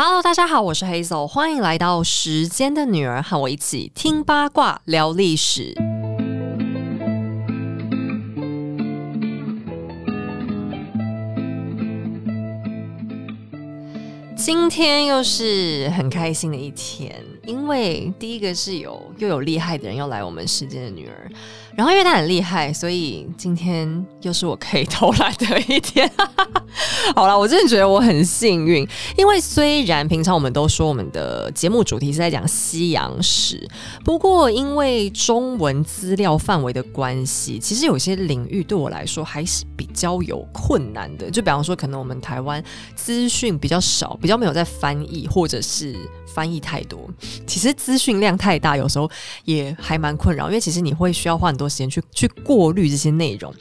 Hello，大家好，我是 Hazel，欢迎来到时间的女儿，和我一起听八卦聊历史。今天又是很开心的一天，因为第一个是有又有厉害的人要来我们世间的女儿。然后因为她很厉害，所以今天又是我可以 偷懒的一天。好了，我真的觉得我很幸运，因为虽然平常我们都说我们的节目主题是在讲西洋史，不过因为中文资料范围的关系，其实有些领域对我来说还是比较有困难的。就比方说，可能我们台湾资讯比较少，比较没有在翻译，或者是翻译太多，其实资讯量太大，有时候也还蛮困扰。因为其实你会需要花很多。时间去去过滤这些内容，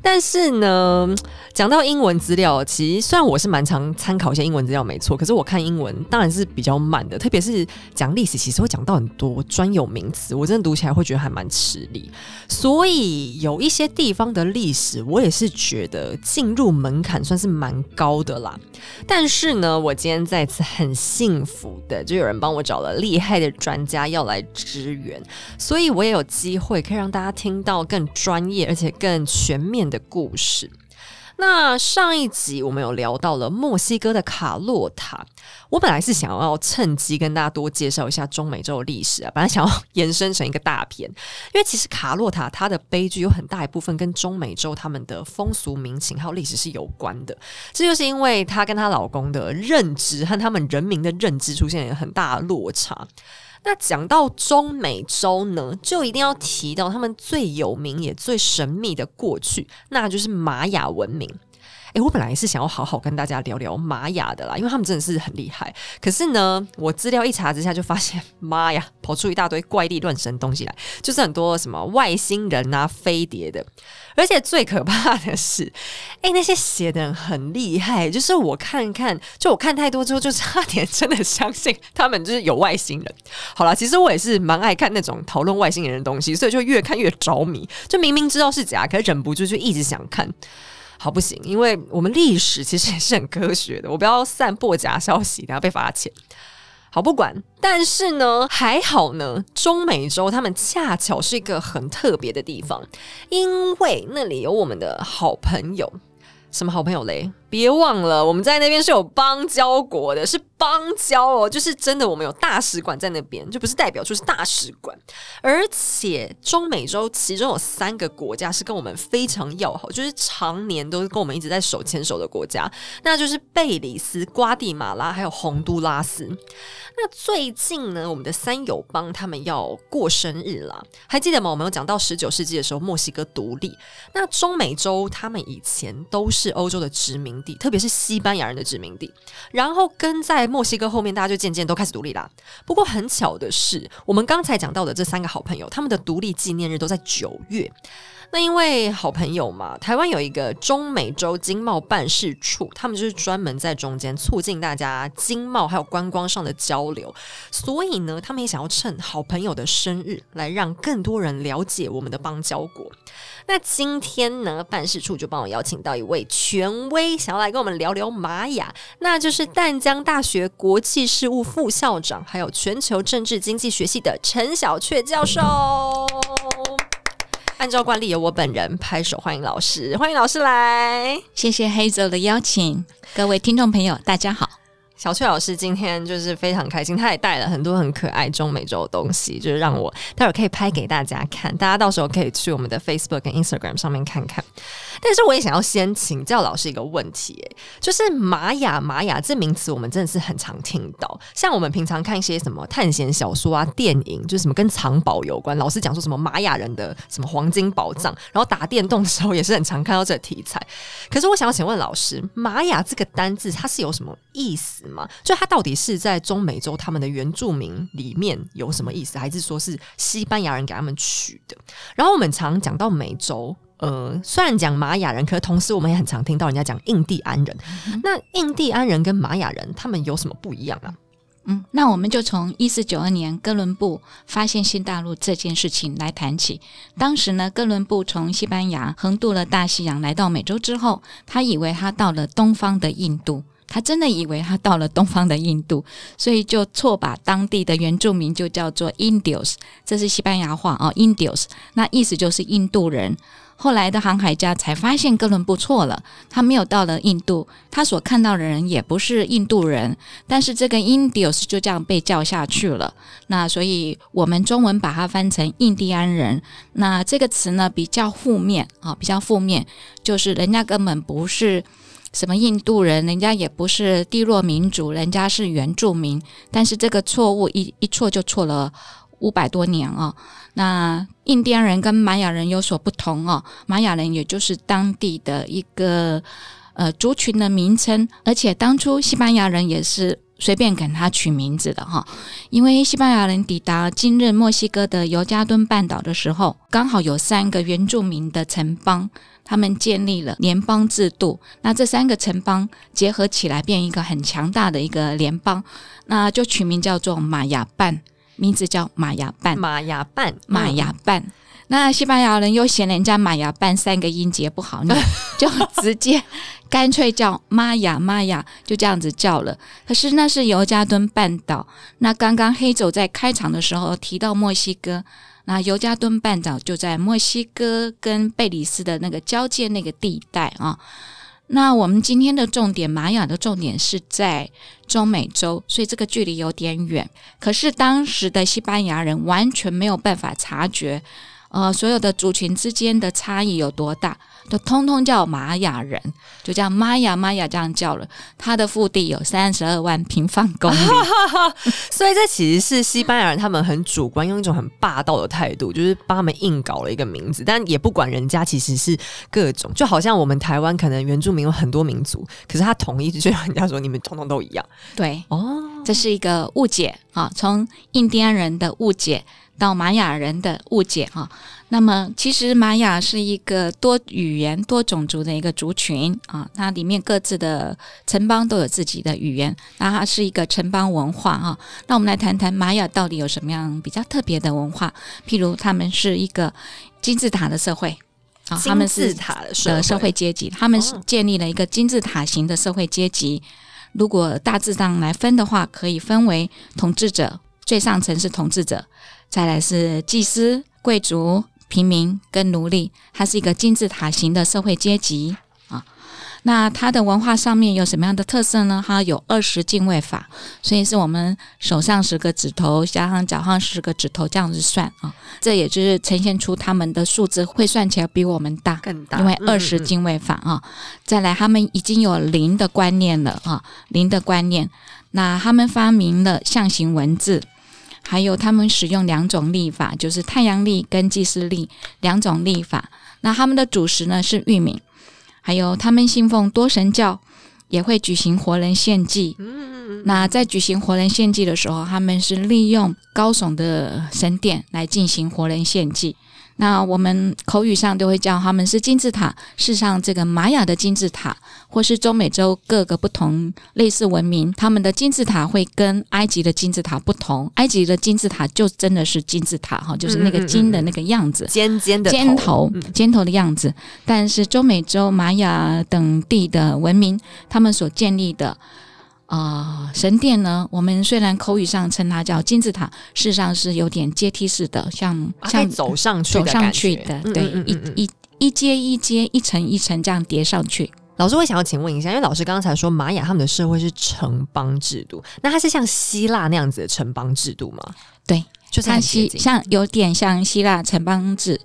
但是呢，讲到英文资料，其实虽然我是蛮常参考一些英文资料，没错，可是我看英文当然是比较慢的，特别是讲历史，其实会讲到很多专有名词，我真的读起来会觉得还蛮吃力。所以有一些地方的历史，我也是觉得进入门槛算是蛮高的啦。但是呢，我今天再次很幸福的，就有人帮我找了厉害的专家要来支援，所以我也有机会可以让大家听。到更专业而且更全面的故事。那上一集我们有聊到了墨西哥的卡洛塔，我本来是想要趁机跟大家多介绍一下中美洲的历史啊，本来想要延伸成一个大片，因为其实卡洛塔它的悲剧有很大一部分跟中美洲他们的风俗民情还有历史是有关的，这就是因为她跟她老公的认知和他们人民的认知出现了很大的落差。那讲到中美洲呢，就一定要提到他们最有名也最神秘的过去，那就是玛雅文明。诶，我本来是想要好好跟大家聊聊玛雅的啦，因为他们真的是很厉害。可是呢，我资料一查之下就发现，妈呀，跑出一大堆怪力乱神东西来，就是很多什么外星人啊、飞碟的。而且最可怕的是，哎，那些写的人很厉害，就是我看看，就我看太多之后，就差点真的相信他们就是有外星人。好了，其实我也是蛮爱看那种讨论外星人的东西，所以就越看越着迷。就明明知道是假，可是忍不住就一直想看。好不行，因为我们历史其实也是很科学的，我不要散播假消息，等下被罚钱。我，不管，但是呢，还好呢，中美洲他们恰巧是一个很特别的地方，因为那里有我们的好朋友。什么好朋友嘞？别忘了，我们在那边是有邦交国的，是邦交哦，就是真的，我们有大使馆在那边，就不是代表处，是大使馆。而且中美洲其中有三个国家是跟我们非常要好，就是常年都是跟我们一直在手牵手的国家，那就是贝里斯、瓜地马拉还有洪都拉斯。那最近呢，我们的三友邦他们要过生日啦，还记得吗？我们有讲到十九世纪的时候，墨西哥独立。那中美洲他们以前都是欧洲的殖民地，特别是西班牙人的殖民地。然后跟在墨西哥后面，大家就渐渐都开始独立啦。不过很巧的是，我们刚才讲到的这三个好朋友，他们的独立纪念日都在九月。那因为好朋友嘛，台湾有一个中美洲经贸办事处，他们就是专门在中间促进大家经贸还有观光上的交流，所以呢，他们也想要趁好朋友的生日来让更多人了解我们的邦交国。那今天呢，办事处就帮我邀请到一位权威，想要来跟我们聊聊玛雅，那就是淡江大学国际事务副校长，还有全球政治经济学系的陈小雀教授。按照惯例，由我本人拍手欢迎老师，欢迎老师来，谢谢黑泽的邀请，各位听众朋友，大家好。小翠老师今天就是非常开心，她也带了很多很可爱中美洲的东西，就是让我待会儿可以拍给大家看，大家到时候可以去我们的 Facebook 跟 Instagram 上面看看。但是我也想要先请教老师一个问题，哎，就是玛雅玛雅这名词，我们真的是很常听到，像我们平常看一些什么探险小说啊、电影，就是什么跟藏宝有关，老师讲说什么玛雅人的什么黄金宝藏，然后打电动的时候也是很常看到这题材。可是我想要请问老师，玛雅这个单字它是有什么意思？吗？就它到底是在中美洲他们的原住民里面有什么意思，还是说是西班牙人给他们取的？然后我们常讲到美洲，呃，虽然讲玛雅人，可是同时我们也很常听到人家讲印第安人。那印第安人跟玛雅人他们有什么不一样啊？嗯，那我们就从一四九二年哥伦布发现新大陆这件事情来谈起。当时呢，哥伦布从西班牙横渡了大西洋来到美洲之后，他以为他到了东方的印度。他真的以为他到了东方的印度，所以就错把当地的原住民就叫做 Indios，这是西班牙话哦，Indios，那意思就是印度人。后来的航海家才发现哥伦布错了，他没有到了印度，他所看到的人也不是印度人，但是这个 Indios 就这样被叫下去了。那所以我们中文把它翻成印第安人，那这个词呢比较负面啊，比较负面，就是人家根本不是什么印度人，人家也不是地落民族，人家是原住民。但是这个错误一一错就错了。五百多年啊，那印第安人跟玛雅人有所不同哦。玛雅人也就是当地的一个呃族群的名称，而且当初西班牙人也是随便给他取名字的哈。因为西班牙人抵达今日墨西哥的尤加敦半岛的时候，刚好有三个原住民的城邦，他们建立了联邦制度。那这三个城邦结合起来，变一个很强大的一个联邦，那就取名叫做玛雅半。名字叫玛雅半，玛雅半，玛雅半。那西班牙人又嫌人家玛雅半三个音节不好，念 就直接干脆叫玛雅玛雅，就这样子叫了。可是那是尤加敦半岛。那刚刚黑走在开场的时候提到墨西哥，那尤加敦半岛就在墨西哥跟贝里斯的那个交界那个地带啊。那我们今天的重点，玛雅的重点是在中美洲，所以这个距离有点远。可是当时的西班牙人完全没有办法察觉，呃，所有的族群之间的差异有多大。都通通叫玛雅人，就叫玛雅玛雅这样叫了。他的腹地有三十二万平方公里，所以这其实是西班牙人他们很主观，用一种很霸道的态度，就是帮他们硬搞了一个名字，但也不管人家其实是各种，就好像我们台湾可能原住民有很多民族，可是他统一就让人家说你们通通都一样。对，哦，这是一个误解啊，从印第安人的误解到玛雅人的误解啊。那么，其实玛雅是一个多语言、多种族的一个族群啊，它里面各自的城邦都有自己的语言，那它是一个城邦文化啊。那我们来谈谈玛雅到底有什么样比较特别的文化？譬如，他们是一个金字塔的社会啊，他们是塔的社会阶级，他们是建立了一个金字塔型的社会阶级。如果大致上来分的话，可以分为统治者，最上层是统治者，再来是祭司、贵族。平民跟奴隶，它是一个金字塔型的社会阶级啊。那它的文化上面有什么样的特色呢？它有二十进位法，所以是我们手上十个指头加上脚上十个指头这样子算啊。这也就是呈现出他们的数字会算起来比我们大，更大，因为二十进位法啊。再来，他们已经有零的观念了啊，零的观念。那他们发明了象形文字。还有他们使用两种历法，就是太阳历跟祭祀历两种历法。那他们的主食呢是玉米，还有他们信奉多神教，也会举行活人献祭。那在举行活人献祭的时候，他们是利用高耸的神殿来进行活人献祭。那我们口语上都会叫他们是金字塔。事实上，这个玛雅的金字塔，或是中美洲各个不同类似文明，他们的金字塔会跟埃及的金字塔不同。埃及的金字塔就真的是金字塔哈，就是那个金的那个样子，尖尖的尖头，尖头的样子。但是中美洲玛雅等地的文明，他们所建立的。啊，神殿呢？我们虽然口语上称它叫金字塔，事实上是有点阶梯式的，像像走上去走上去的，对，一一一阶一阶，一层一层这样叠上去。老师，我想要请问一下，因为老师刚才说玛雅他们的社会是城邦制度，那它是像希腊那样子的城邦制度吗？对，就像希像有点像希腊城邦制。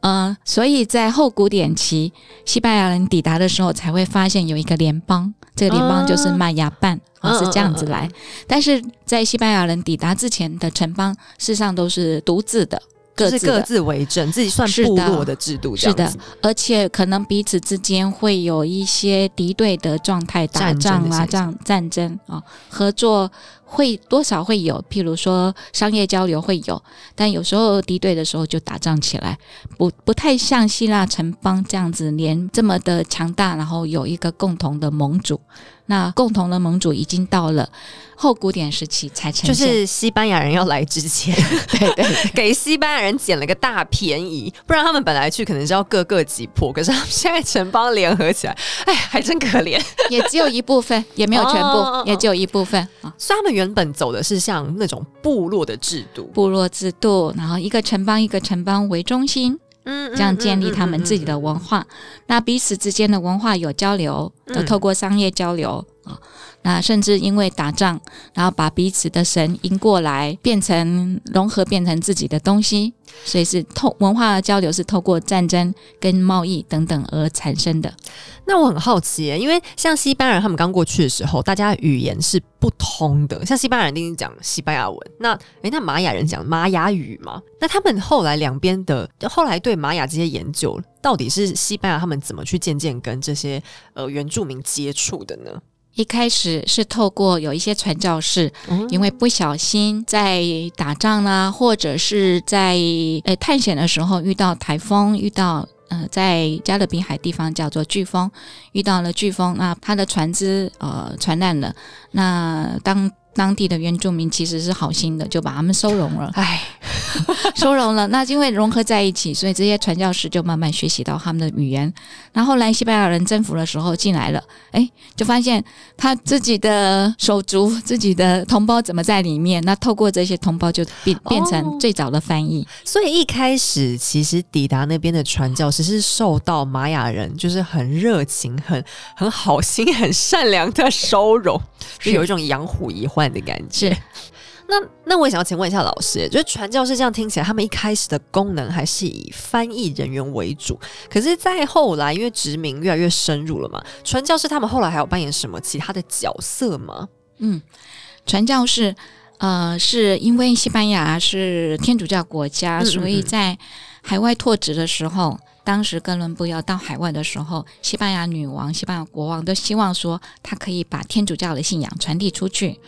呃，所以在后古典期，西班牙人抵达的时候，才会发现有一个联邦，这个联邦就是玛雅半，是这样子来。但是在西班牙人抵达之前的城邦，事实上都是独自的。各自各自为政，自己算部落的制度，是的，而且可能彼此之间会有一些敌对的状态，打仗啊，这样战争啊，合作会多少会有，譬如说商业交流会有，但有时候敌对的时候就打仗起来，不不太像希腊城邦这样子，连这么的强大，然后有一个共同的盟主。那共同的盟主已经到了后古典时期才呈就。是西班牙人要来之前，对对给西班牙人捡了个大便宜，不然他们本来去可能是要各个击破，可是他们现在城邦联合起来，哎，还真可怜。也只有一部分，也没有全部，也只有一部分啊。所以他们原本走的是像那种部落的制度，部落制度，然后一个城邦一个城邦为中心，嗯这样建立他们自己的文化。那彼此之间的文化有交流，嗯都透过商业交流啊。那甚至因为打仗，然后把彼此的神迎过来，变成融合，变成自己的东西。所以是透文化的交流是透过战争跟贸易等等而产生的。那我很好奇，因为像西班牙人他们刚过去的时候，大家语言是不通的。像西班牙人一定讲西班牙文，那诶，那玛雅人讲玛雅语嘛？那他们后来两边的后来对玛雅这些研究，到底是西班牙他们怎么去渐渐跟这些呃原住民接触的呢？一开始是透过有一些传教士，因为不小心在打仗啦、或者是在呃探险的时候遇到台风，遇到呃在加勒比海地方叫做飓风，遇到了飓风，那他的船只呃船难了，那当当地的原住民其实是好心的，就把他们收容了，哎，收容了。那因为融合在一起，所以这些传教士就慢慢学习到他们的语言。然后后来西班牙人征服的时候进来了，哎，就发现他自己的手足、自己的同胞怎么在里面？那透过这些同胞就变变成最早的翻译。所以一开始其实抵达那边的传教士是受到玛雅人就是很热情、很很好心、很善良的收容，是有一种养虎遗患的感觉。那那我也想要请问一下老师，就是传教士这样听起来，他们一开始的功能还是以翻译人员为主，可是再后来因为殖民越来越深入了嘛，传教士他们后来还有扮演什么其他的角色吗？嗯，传教士。呃，是因为西班牙是天主教国家，嗯嗯所以在海外拓殖的时候，当时哥伦布要到海外的时候，西班牙女王、西班牙国王都希望说，他可以把天主教的信仰传递出去。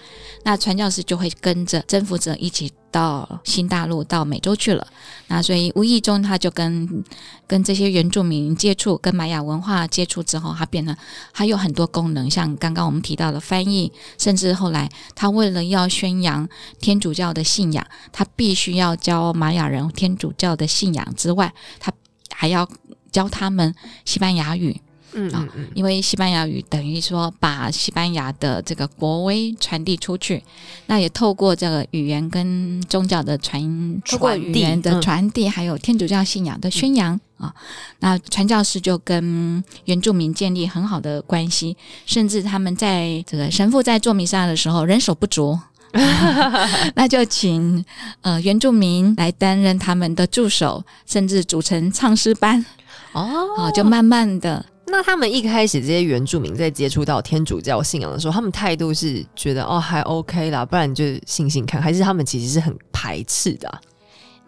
那传教士就会跟着征服者一起到新大陆、到美洲去了。那所以无意中他就跟跟这些原住民接触，跟玛雅文化接触之后，他变得还有很多功能，像刚刚我们提到的翻译，甚至后来他为了要宣扬天主教的信仰，他必须要教玛雅人天主教的信仰之外，他还要教他们西班牙语。嗯嗯嗯，因为西班牙语等于说把西班牙的这个国威传递出去，那也透过这个语言跟宗教的传，透过语言的传递，还有天主教信仰的宣扬、啊，那传教士就跟原住民建立很好的关系，甚至他们在这个神父在做弥撒的时候人手不足。那就请呃原住民来担任他们的助手，甚至组成唱诗班哦啊，就慢慢的那他们一开始这些原住民在接触到天主教信仰的时候，他们态度是觉得哦还 OK 啦，不然就信信看，还是他们其实是很排斥的、啊？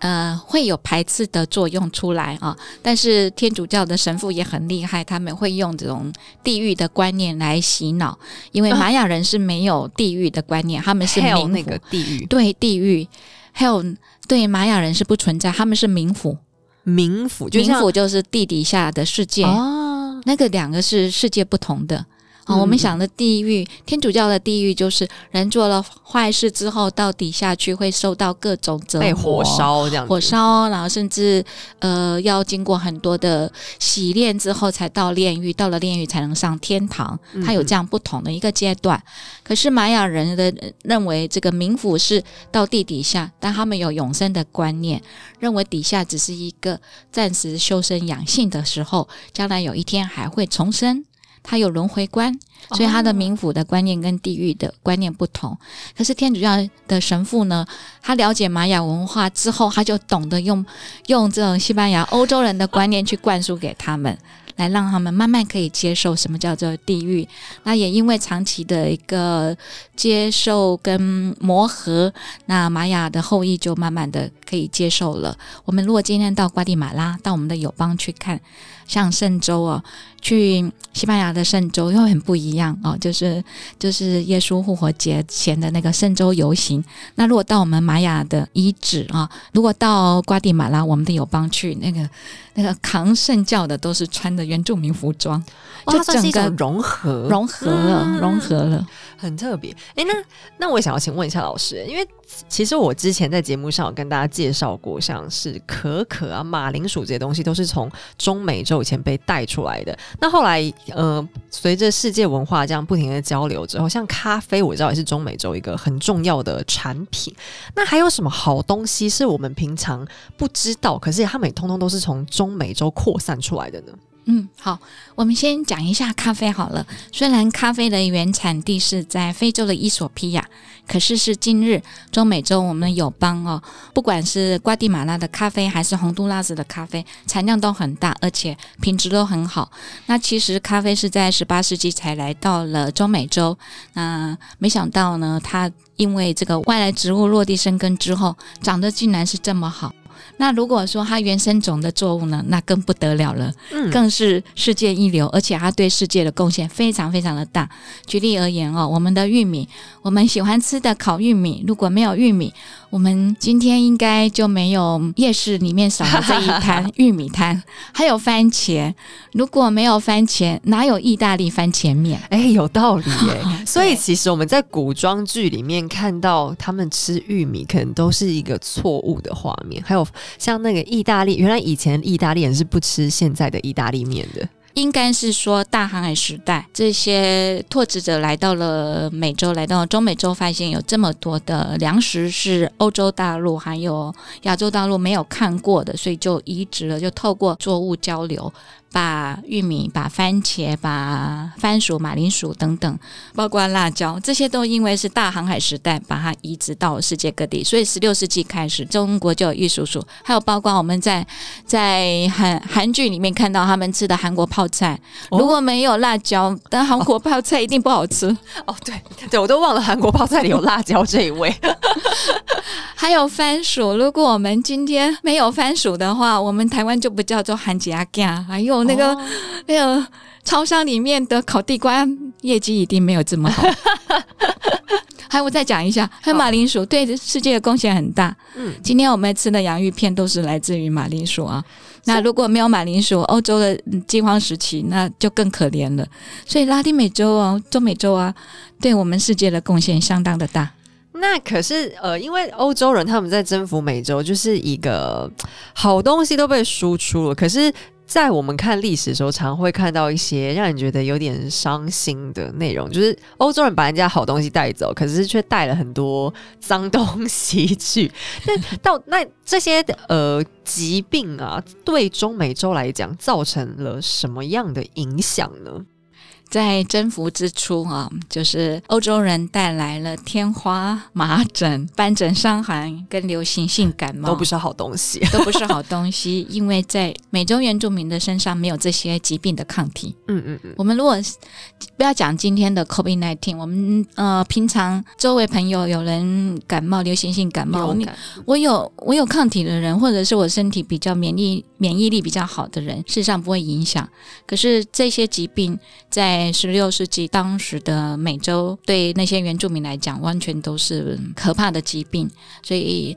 呃，会有排斥的作用出来啊。但是天主教的神父也很厉害，他们会用这种地狱的观念来洗脑，因为玛雅人是没有地狱的观念，他们是冥府，那个地狱。对地狱，还有对玛雅人是不存在，他们是冥府，冥府，冥府就是地底下的世界，哦，那个两个是世界不同的。啊、嗯我们想的地狱，天主教的地狱就是人做了坏事之后到底下去会受到各种折磨，被火烧这样子，火烧，然后甚至呃要经过很多的洗炼之后才到炼狱，到了炼狱才能上天堂，嗯它有这样不同的一个阶段。可是玛雅人的呃认为这个冥府是到地底下，但他们有永生的观念，认为底下只是一个暂时修身养性的时候，将来有一天还会重生。他有轮回观，所以他的冥府的观念跟地狱的观念不同。可是天主教的神父呢，他了解玛雅文化之后，他就懂得用用这种西班牙欧洲人的观念去灌输给他们，来让他们慢慢可以接受什么叫做地狱。那也因为长期的一个接受跟磨合，那玛雅的后裔就慢慢的可以接受了。我们如果今天到瓜地马拉，到我们的友邦去看，像圣州啊，去西班牙的圣州又很不一样哦，就是就是耶稣复活节前的那个圣州游行。那如果到我们玛雅的遗址啊，如果到瓜地马拉，我们的友邦去那个那个扛圣教的都是穿的原住民服装，就整个融合融合了，融合了。很特别，哎，那那我想要请问一下老师，因为其实我之前在节目上有跟大家介绍过，像是可可啊、马铃薯这些东西，都是从中美洲以前被带出来的。那后来，呃，随着世界文化这样不停的交流之后，像咖啡，我知道也是中美洲一个很重要的产品。那还有什么好东西是我们平常不知道，可是他们通通都是从中美洲扩散出来的呢？嗯，好，我们先讲一下咖啡好了。虽然咖啡的原产地是在非洲的伊索比亚，可是是今日中美洲我们友邦哦，不管是瓜地马拉的咖啡还是洪都拉斯的咖啡，产量都很大，而且品质都很好。那其实咖啡是在十八世纪才来到了中美洲，那没想到呢，它因为这个外来植物落地生根之后，长得竟然是这么好。那如果说它原生种的作物呢，那更不得了了，更是世界一流，而且它对世界的贡献非常非常的大。举例而言哦，我们的玉米，我们喜欢吃的烤玉米，如果没有玉米。我们今天应该就没有夜市里面少了这一摊玉米摊，还有番茄。如果没有番茄，哪有意大利番茄面？哎，有道理耶。所以其实我们在古装剧里面看到他们吃玉米，可能都是一个错误的画面。还有像那个意大利，原来以前意大利人是不吃现在的意大利面的。应该是说大航海时代，这些拓殖者来到了美洲，来到中美洲，发现有这么多的粮食是欧洲大陆还有亚洲大陆没有看过的，所以就移植了，就透过作物交流。把玉米、把番茄、把番薯、马铃薯等等，包括辣椒，这些都因为是大航海时代把它移植到世界各地，所以十六世纪开始，中国就有玉蜀黍，还有包括我们在在韩韩剧里面看到他们吃的韩国泡菜，如果没有辣椒，但韩国泡菜一定不好吃。哦，对对，我都忘了韩国泡菜里有辣椒这一味。还有番薯，如果我们今天没有番薯的话，我们台湾就不叫做韩吉阿干，还有。那个那个超商里面的烤地瓜业绩一定没有这么好。还有我再讲一下，还有马铃薯对世界的贡献很大。嗯，今天我们吃的洋芋片都是来自于马铃薯啊。那如果没有马铃薯，欧洲的饥荒时期那就更可怜了。所以拉丁美洲啊、中美洲啊，对我们世界的贡献相当的大。那可是呃，因为欧洲人他们在征服美洲，就是一个好东西都被输出了，可是。在我们看历史的时候，常会看到一些让人觉得有点伤心的内容，就是欧洲人把人家好东西带走，可是却带了很多脏东西去。那到那这些呃疾病啊，对中美洲来讲造成了什么样的影响呢？在征服之初啊，就是欧洲人带来了天花、麻疹、斑疹伤寒跟流行性感冒，都不是好东西，都不是好东西，因为在美洲原住民的身上没有这些疾病的抗体。嗯嗯嗯。我们如果不要讲今天的 COVID nineteen，我们呃平常周围朋友有人感冒、流行性感冒，我有我有抗体的人，或者是我身体比较免疫免疫力比较好的人，事实上不会影响。可是这些疾病在十六世纪，当时的美洲对那些原住民来讲，完全都是可怕的疾病，所以。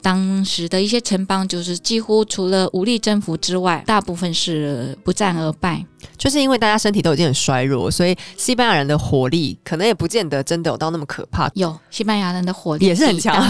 当时的一些城邦，就是几乎除了武力征服之外，大部分是不战而败。就是因为大家身体都已经很衰弱，所以西班牙人的火力可能也不见得真的有到那么可怕。有西班牙人的火力也是很强，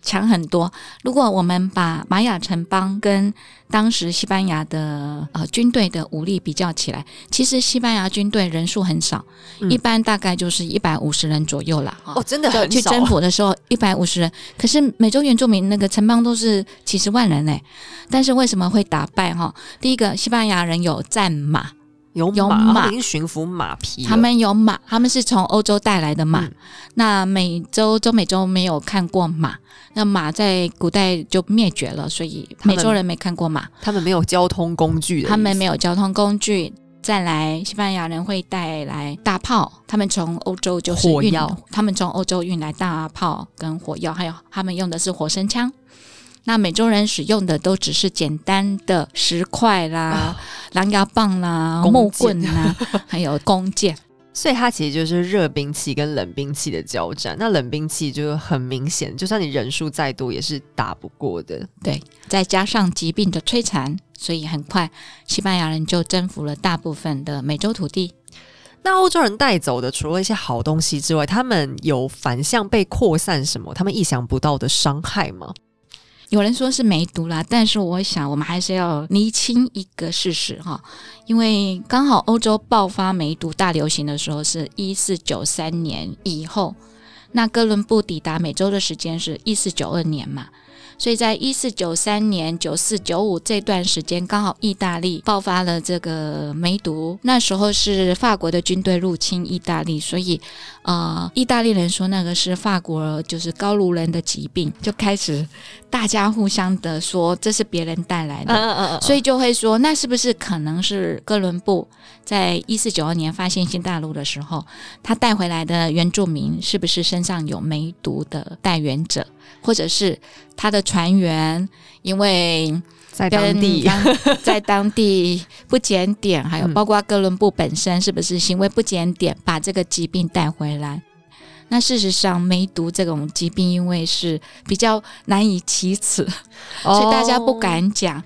强很多。如果我们把玛雅城邦跟当时西班牙的呃军队的武力比较起来，其实西班牙军队人数很少，一般大概就是一百五十人左右啦。哦，真的很少。去征服的时候一百五十人，可是美洲原住民那个城邦都是几十万人哎，但是为什么会打败哈？第一个，西班牙人有战马，有有马，已经驯服马匹，他们有马，他们是从欧洲带来的马。那美洲、中美洲没有看过马，那马在古代就灭绝了，所以美洲人没看过马，他们没有交通工具，他们没有交通工具。再来，西班牙人会带来大炮，他们从欧洲就是运，他们从欧洲运来大炮跟火药，还有他们用的是火绳枪。那美洲人使用的都只是简单的石块啦、狼牙棒啦、木棍啦，还有弓箭。所以它其实就是热兵器跟冷兵器的交战。那冷兵器就很明显，就算你人数再多，也是打不过的。对，再加上疾病的摧残，所以很快西班牙人就征服了大部分的美洲土地。那欧洲人带走的，除了一些好东西之外，他们有反向被扩散什么他们意想不到的伤害吗？有人说是梅毒啦，但是我想我们还是要厘清一个事实哈，因为刚好欧洲爆发梅毒大流行的时候是一四九三年以后，那哥伦布抵达美洲的时间是一四九二年嘛。所以在一四九三年、九四九五这段时间，刚好意大利爆发了这个梅毒。那时候是法国的军队入侵意大利，所以呃，意大利人说那个是法国就是高卢人的疾病，就开始大家互相的说这是别人带来的，嗯嗯嗯，所以就会说那是不是可能是哥伦布在一四九二年发现新大陆的时候，他带回来的原住民是不是身上有梅毒的带源者？或者是他的船员，因为在当地在当地不检点，还有包括哥伦布本身是不是行为不检点，把这个疾病带回来？那事实上，梅毒这种疾病，因为是比较难以启齿，所以大家不敢讲。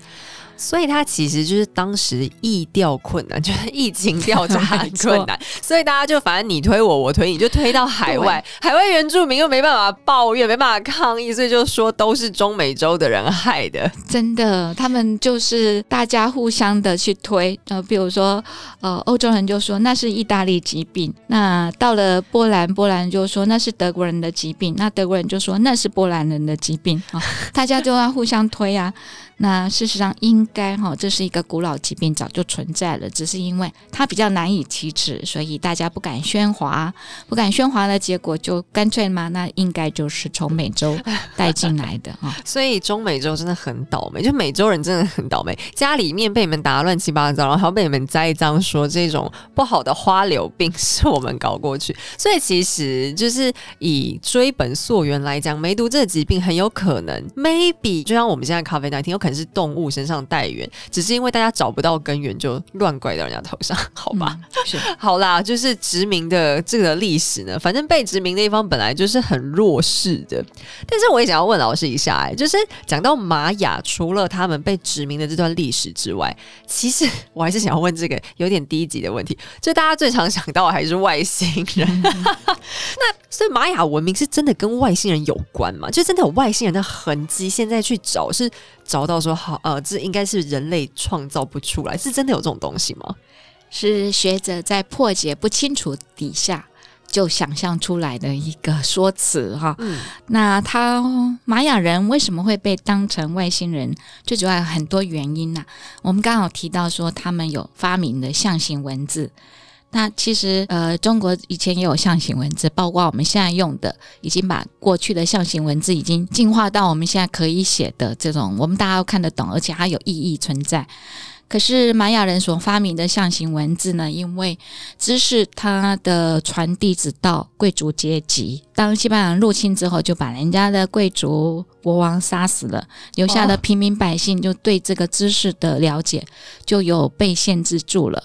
所以他其实就是当时疫调困难，就是疫情调查很困难，所以大家就反正你推我，我推你，就推到海外。海外原住民又没办法抱怨，没办法抗议，所以就说都是中美洲的人害的。真的，他们就是大家互相的去推。呃，比如说，呃，欧洲人就说那是意大利疾病，那到了波兰，波兰就说那是德国人的疾病，那德国人就说那是波兰人的疾病啊，大家就要互相推啊。那事实上应该哈，这是一个古老疾病，早就存在了，只是因为它比较难以启齿，所以大家不敢喧哗，不敢喧哗的结果就干脆嘛，那应该就是从美洲 带进来的啊。所以中美洲真的很倒霉，就美洲人真的很倒霉，家里面被你们打乱七八糟，然后还要被你们栽赃说这种不好的花柳病是我们搞过去。所以其实就是以追本溯源来讲，梅毒这个疾病很有可能，maybe 就像我们现在咖啡奶听有。可能是动物身上带源，只是因为大家找不到根源，就乱怪到人家头上，好吧？是 好啦，就是殖民的这个历史呢，反正被殖民的一方本来就是很弱势的。但是我也想要问老师一下，哎，就是讲到玛雅，除了他们被殖民的这段历史之外，其实我还是想要问这个有点低级的问题，就大家最常想到还是外星人。那所以玛雅文明是真的跟外星人有关吗？就真的有外星人的痕迹？现在去找是找到？说好，呃，这应该是人类创造不出来，是真的有这种东西吗？是学者在破解不清楚底下就想象出来的一个说辞哈。嗯，那他玛雅人为什么会被当成外星人？最主要有很多原因呐。我们刚好提到说，他们有发明的象形文字。那其实，呃，中国以前也有象形文字，包括我们现在用的，已经把过去的象形文字已经进化到我们现在可以写的这种，我们大家都看得懂，而且它有意义存在。可是玛雅人所发明的象形文字呢，因为知识它的传递只到贵族阶级，当西班牙人入侵之后，就把人家的贵族国王杀死了，留下的平民百姓就对这个知识的了解就有被限制住了。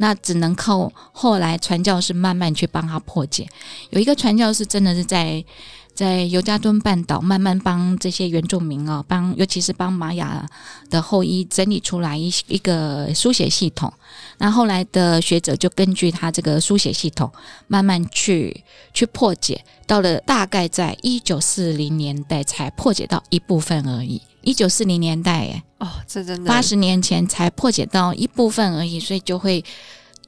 那只能靠后来传教士慢慢去帮他破解。有一个传教士真的是在在尤加敦半岛慢慢帮这些原住民哦，帮尤其是帮玛雅的后裔整理出来一一个书写系统。那后来的学者就根据他这个书写系统慢慢去去破解，到了大概在一九四零年代才破解到一部分而已。一九四零年代，哎。哦，这真的八十年前才破解到一部分而已，所以就会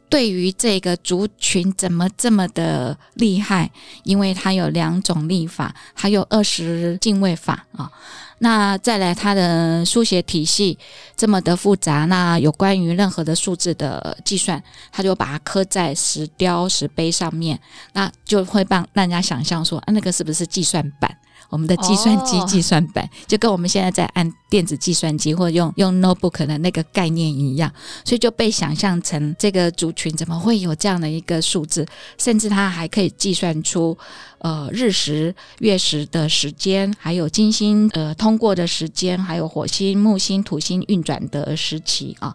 对于这个族群怎么这么的厉害？因为它有两种历法，还有二十进位法啊。那再来，它的书写体系这么的复杂，那有关于任何的数字的计算，他就把它刻在石雕石碑上面，那就会帮让人家想象说，啊，那个是不是计算板？我们的计算机哦。计算板，就跟我们现在在按电子计算机或用用 notebook 的那个概念一样，所以就被想象成这个族群怎么会有这样的一个数字，甚至它还可以计算出呃日食、月食的时间，还有金星呃通过的时间，还有火星、木星、土星运转的时期啊。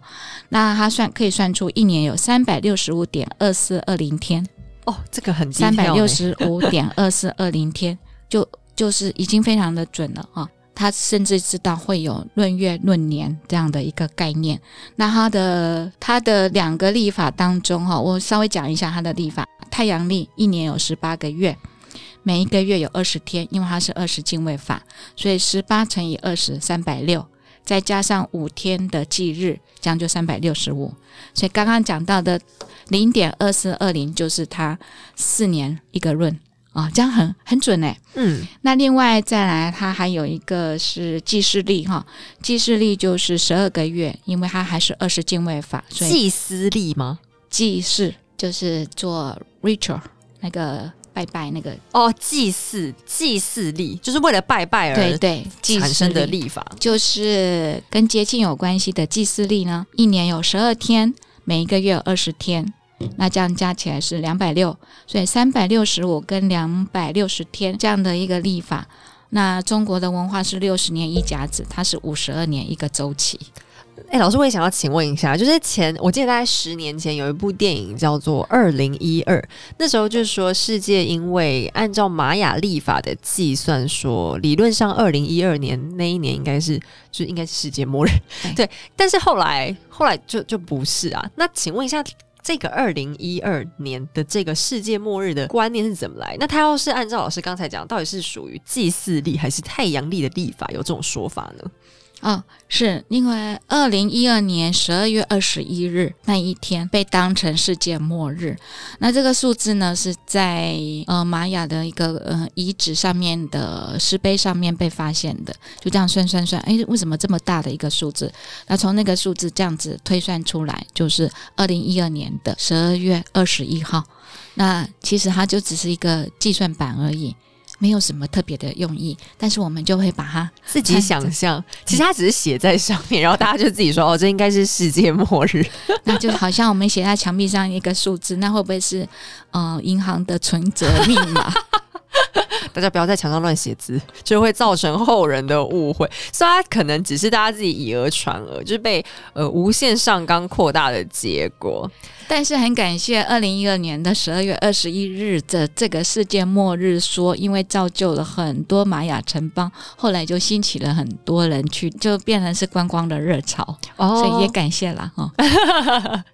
那它算可以算出一年有三百六十五点二四二零天，哦，这个很三百六十五点二四二零天，就就是已经非常的准了啊。他甚至知道会有闰月闰年这样的一个概念。那他的他的两个历法当中哈，我稍微讲一下他的历法。太阳历一年有十八个月，每一个月有二十天，因为它是二十进位法，所以十八乘以二十三百六，再加上五天的忌日，这样就三百六十五。所以刚刚讲到的零点二四二零就是它四年一个闰啊，这样很很准诶。嗯，那另外再来，它还有一个是记事历哈，记事历就是十二个月，因为它还是二十进位法，所以祭司力吗？记事就是做 ritual 那个拜拜那个，哦，祭祀祭祀力就是为了拜拜而对对，产生的事历历法。就是跟节庆有关系的祭祀历呢，一年有十二天，每一个月有二十天。那这样加起来是两百六，所以三百六十五跟两百六十天这样的一个历法。那中国的文化是六十年一甲子，它是五十二年一个周期。哎、老师，我也想要请问一下，就是前我记得大概十年前有一部电影叫做《二零一二》，那时候就是说世界因为按照玛雅历法的计算说，理论上二零一二年那一年应该是就应该是世界末日，对对，但是后来后来就就不是啊。那请问一下。这个二零一二年的这个世界末日的观念是怎么来？那他要是按照老师刚才讲，到底是属于祭祀历还是太阳历的历法？有这种说法呢？哦，是因为二零一二年十二月二十一日那一天被当成世界末日。那这个数字呢，是在呃玛雅的一个呃遗址上面的石碑上面被发现的。就这样算算算，哎，为什么这么大的一个数字？那从那个数字这样子推算出来，就是二零一二年的十二月二十一号。那其实它就只是一个计算板而已。没有什么特别的用意，但是我们就会把它自己想象，其实它只是写在上面，然后大家就自己说哦，这应该是世界末日。那就好像我们写在墙壁上一个数字，那会不会是呃银行的存折密码？大家不要在墙上乱写字，就会造成后人的误会。所以它可能只是大家自己以讹传讹，就是被呃无限上纲扩大的结果。但是很感谢二零一二年的十二月二十一日的这个世界末日说，因为造就了很多玛雅城邦，后来就兴起了很多人去，就变成是观光的热潮，哦所以也感谢啦哈。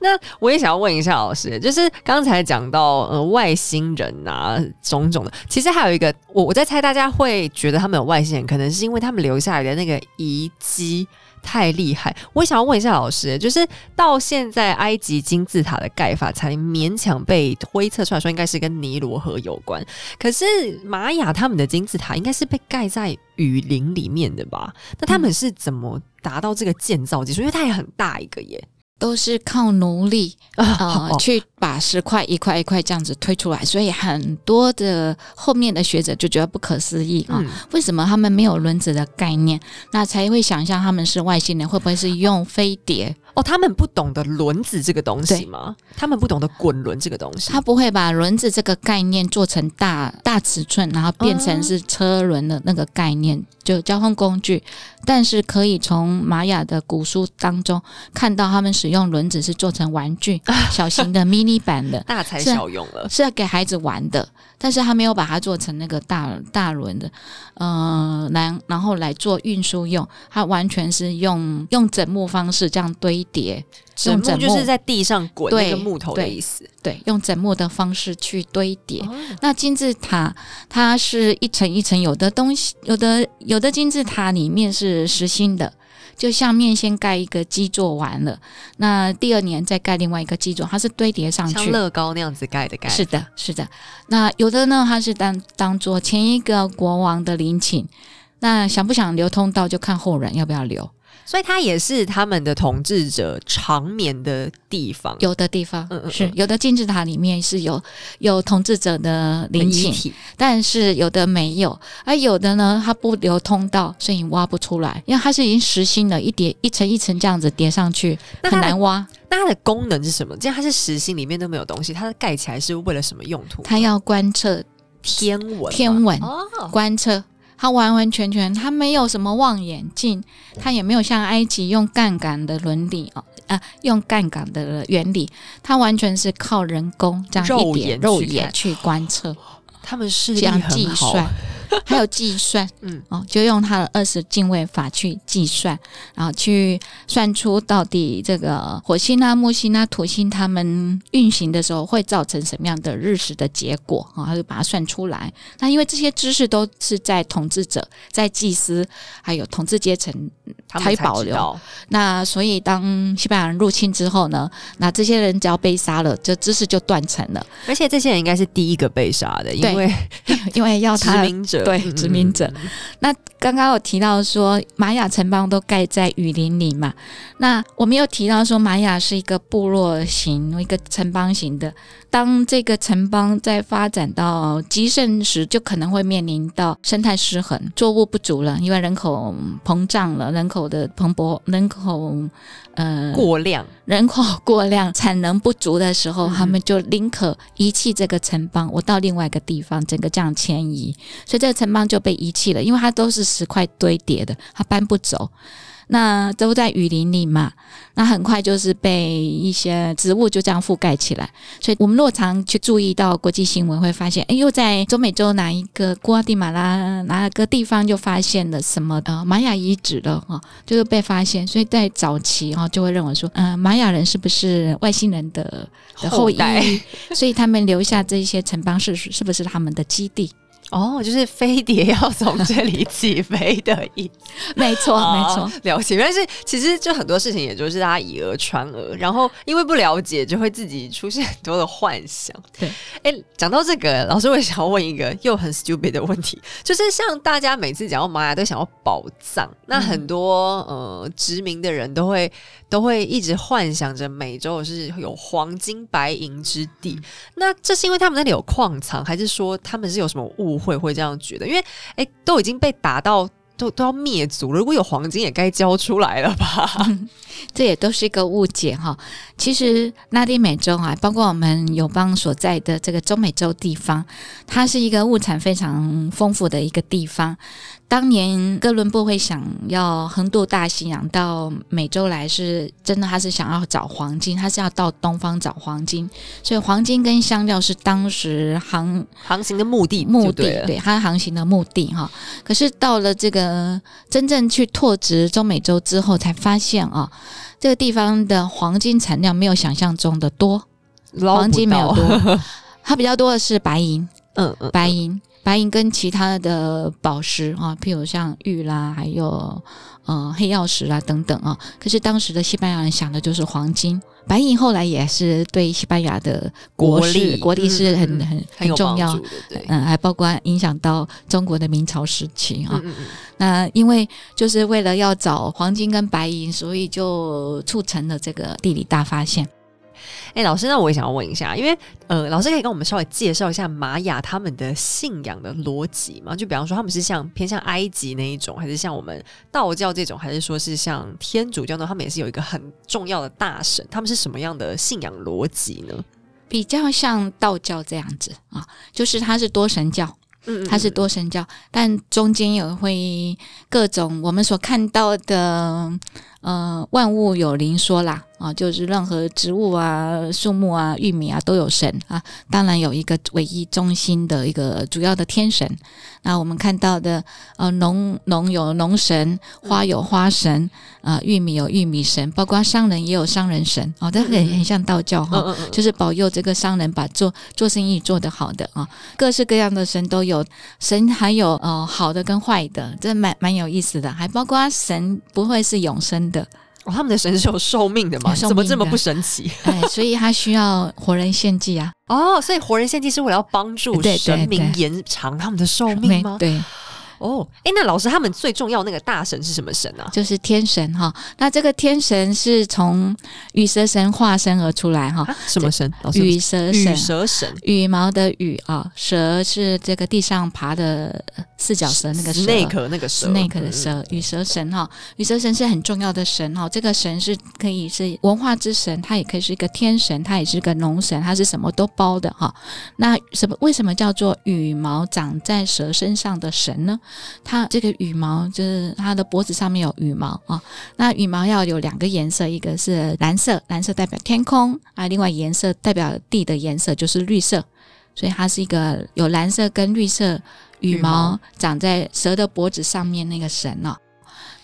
那我也想要问一下老师，就是刚才讲到呃外星人啊种种的，其实还有一个，我我在猜大家会觉得他们有外星人，可能是因为他们留下来的那个遗迹。太厉害！我想要问一下老师，就是到现在埃及金字塔的盖法才勉强被推测出来说应该是跟尼罗河有关，可是玛雅他们的金字塔应该是被盖在雨林里面的吧？那他们是怎么达到这个建造技术？因为它也很大一个耶。都是靠努力 啊呃去把石块一块一块这样子推出来，所以很多的后面的学者就觉得不可思议啊、嗯为什么他们没有轮子的概念？那才会想象他们是外星人，会不会是用飞碟？哦，他们不懂得轮子这个东西吗？他们不懂得滚轮这个东西。他不会把轮子这个概念做成大大尺寸，然后变成是车轮的那个概念，就交通工具。但是可以从玛雅的古书当中看到，他们使用轮子是做成玩具，小型的 mini 版的。大材小用了。是要给孩子玩的，但是他没有把它做成那个大大轮的，呃，然然后来做运输用，它完全是用用枕木方式这样堆叠，整木用枕木就是在地上滚对那个木头的意思。对，用枕木的方式去堆叠。哦那金字塔它是一层一层，有的东西，有的有的金字塔里面是实心的。就下面先盖一个基座完了，那第二年再盖另外一个基座，它是堆叠上去。像乐高那样子盖的盖。是的，是的。那有的呢，它是当当做前一个国王的陵寝，那想不想留通道就看后人要不要留。所以它也是他们的统治者长眠的地方，有的地方嗯嗯嗯是有的金字塔里面是有有统治者的陵寝，遗体。但是有的没有，而有的呢，它不留通道，所以你挖不出来，因为它是已经实心了，一叠一层一层这样子叠上去，那很难挖。那它的功能是什么？既然它是实心，里面都没有东西，它的盖起来是为了什么用途？它要观测天文，天文，哦，观测。它完完全全，它没有什么望远镜，它也没有像埃及用杠杆的伦理哦，啊，用杠杆的原理，它完全是靠人工这样一点肉眼去观测。他们视力这样计很好算，还有计算，嗯嗯，哦，就用它的二十进位法去计算，然后去算出到底这个火星啊、木星啊、土星它们运行的时候会造成什么样的日食的结果啊，他就把它算出来。那因为这些知识都是在统治者、在祭司还有统治阶层才才保留。那所以当西班牙人入侵之后呢，那这些人只要被杀了，这知识就断层了，而且这些人应该是第一个被杀的，因为 因为要殖他民者。对殖民者。那刚刚有提到说玛雅城邦都盖在雨林里嘛，那我们又提到说玛雅是一个部落型、一个城邦型的。当这个城邦在发展到极盛时，就可能会面临到生态失衡、作物不足了，因为人口膨胀了，人口的蓬勃，人口呃过量，人口过量、产能不足的时候，嗯。他们就宁可遗弃这个城邦，我到另外一个地方，整个这样迁移，所以这个城邦就被遗弃了，因为它都是石块堆叠的，它搬不走。那都在雨林里嘛，那很快就是被一些植物就这样覆盖起来。所以我们若常去注意到国际新闻，会发现，哎，又在中美洲哪一个瓜地马拉哪个地方就发现了什么呃玛雅遗址了哈、就是被发现。所以在早期哈、就会认为说，嗯、玛雅人是不是外星人的的后裔？代所以他们留下这些城邦是是不是他们的基地？哦，就是飞碟要从这里起飞的意思。没错，没错哦。了解。但是其实就很多事情，也就是大家以讹传讹，然后因为不了解，就会自己出现很多的幻想。对，哎，讲到这个，老师我也想要问一个又很 stupid 的问题，就是像大家每次讲到玛雅都想要宝藏，那很多、呃殖民的人都会都会一直幻想着美洲是有黄金白银之地。那这是因为他们那里有矿藏，还是说他们是有什么误会会这样觉得？因为哎，都已经被打到。都都要灭族了，如果有黄金也该交出来了吧？这也都是一个误解哈。其实拉丁美洲啊，包括我们友邦所在的这个中美洲地方，它是一个物产非常丰富的一个地方。当年哥伦布会想要横渡大西洋到美洲来，是真的，他是想要找黄金，他是要到东方找黄金，所以黄金跟香料是当时航航行的目的目的，对他航行的目的哈。可是到了这个真正去拓殖中美洲之后，才发现啊，这个地方的黄金产量没有想象中的多，黄金没有，多，它比较多的是白银，嗯嗯，白银。白银跟其他的宝石啊，譬如像玉啦，还有呃黑曜石啦等等啊。可是当时的西班牙人想的就是黄金，白银后来也是对西班牙的国国力国力是很、嗯嗯很很重要嗯，还包括影响到中国的明朝时期啊。嗯嗯嗯，那因为就是为了要找黄金跟白银，所以就促成了这个地理大发现。哎、老师，那我也想要问一下，因为呃，老师可以跟我们稍微介绍一下玛雅他们的信仰的逻辑吗？就比方说，他们是像偏向埃及那一种，还是像我们道教这种，还是说是像天主教呢？他们也是有一个很重要的大神，他们是什么样的信仰逻辑呢？比较像道教这样子啊，就是它是多神教，嗯它是多神教，但中间有会各种我们所看到的，呃，万物有灵说啦啊，就是任何植物啊、树木啊、玉米啊都有神啊，当然有一个唯一中心的一个主要的天神。那我们看到的，呃，农农有农神，花有花神，啊、玉米有玉米神，包括商人也有商人神哦，这很很像道教哈。就是保佑这个商人把做做生意做得好的啊，各式各样的神都有，神还有呃好的跟坏的，这蛮蛮有意思的，还包括神不会是永生的，哦，他们的神是有寿命的吗？怎么这么不神奇？哎，所以他需要活人献祭啊，哦，所以活人献祭是为了要帮助神明延长他们的寿命吗？没对，哦，哎，那老师他们最重要那个大神是什么神啊？就是天神哈。那这个天神是从羽蛇神化身而出来哈。什么神？羽蛇神。羽蛇神。羽毛的羽啊，蛇是这个地上爬的四脚蛇那个蛇。那个那个蛇。那个的蛇。羽蛇神哈，羽蛇神是很重要的神哈。这个神是可以是文化之神，它也可以是一个天神，它也是个农神，它是什么都包的哈。那什么？为什么叫做羽毛长在蛇身上的神呢？它这个羽毛就是它的脖子上面有羽毛啊。那羽毛要有两个颜色，一个是蓝色，蓝色代表天空啊；另外颜色代表地的颜色就是绿色，所以它是一个有蓝色跟绿色羽毛长在蛇的脖子上面那个神哦。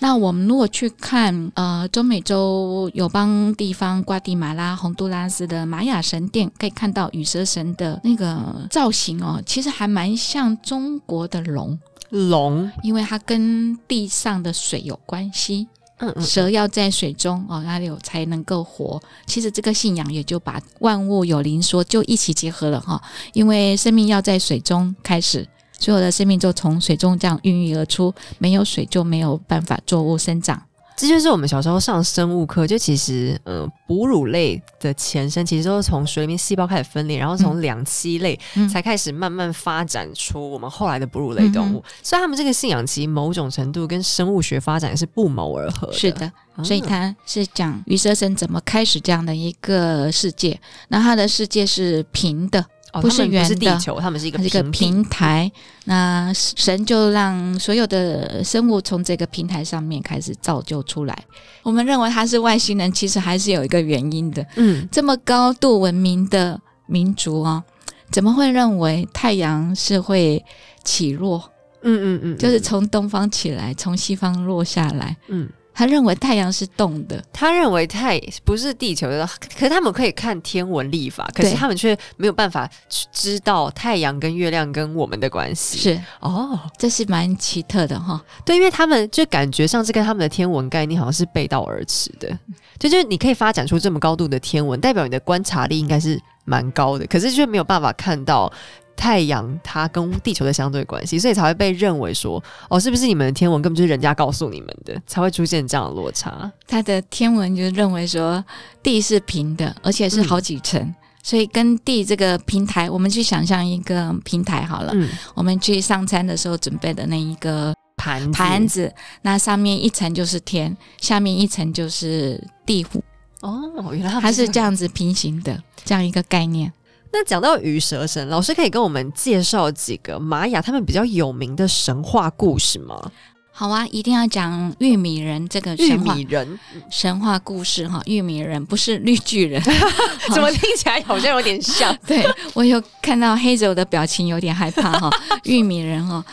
那我们如果去看呃中美洲友邦地方瓜地马拉、洪都拉斯的玛雅神殿，可以看到羽蛇神的那个造型哦，其实还蛮像中国的龙。龙，因为它跟地上的水有关系。嗯嗯，蛇要在水中哦，那里有才能够活。其实这个信仰也就把万物有灵说就一起结合了哈，因为生命要在水中开始。所有的生命就从水中这样孕育而出，没有水就没有办法作物生长。这就是我们小时候上生物课，就其实，呃，哺乳类的前身其实都是从水里面细胞开始分裂，然后从两栖类才开始慢慢发展出我们后来的哺乳类动物。所以他们这个信仰其实某种程度跟生物学发展是不谋而合。是的，所以他是讲鱼蛇神怎么开始这样的一个世界。那他的世界是平的。不是圆的，地球，他们是一个一个平台。那神就让所有的生物从这个平台上面开始造就出来。我们认为他是外星人，其实还是有一个原因的。嗯，这么高度文明的民族哦，怎么会认为太阳是会起落？嗯嗯嗯，就是从东方起来，从西方落下来。嗯。他认为太阳是动的，他认为太不是地球的，可是他们可以看天文历法，可是他们却没有办法知道太阳跟月亮跟我们的关系。是哦，这是蛮奇特的哈。对，因为他们就感觉上是跟他们的天文概念好像是背道而驰的。就就是你可以发展出这么高度的天文，代表你的观察力应该是蛮高的，可是却没有办法看到。太阳它跟地球的相对关系，所以才会被认为说，哦，是不是你们的天文根本就是人家告诉你们的，才会出现这样的落差？它的天文就认为说，地是平的，而且是好几层，所以跟地这个平台，我们去想象一个平台好了，我们去上餐的时候准备的那一个盘盘子，那上面一层就是天，下面一层就是地府。哦，原来它是这样子平行的这样一个概念。那讲到鱼蛇神，老师可以跟我们介绍几个玛雅他们比较有名的神话故事吗？好啊，一定要讲玉米人这个玉米人神话故事哈。玉米人不是绿巨人，怎么听起来好像有点像？对我有看到黑泽的表情，有点害怕哈。玉米人哈。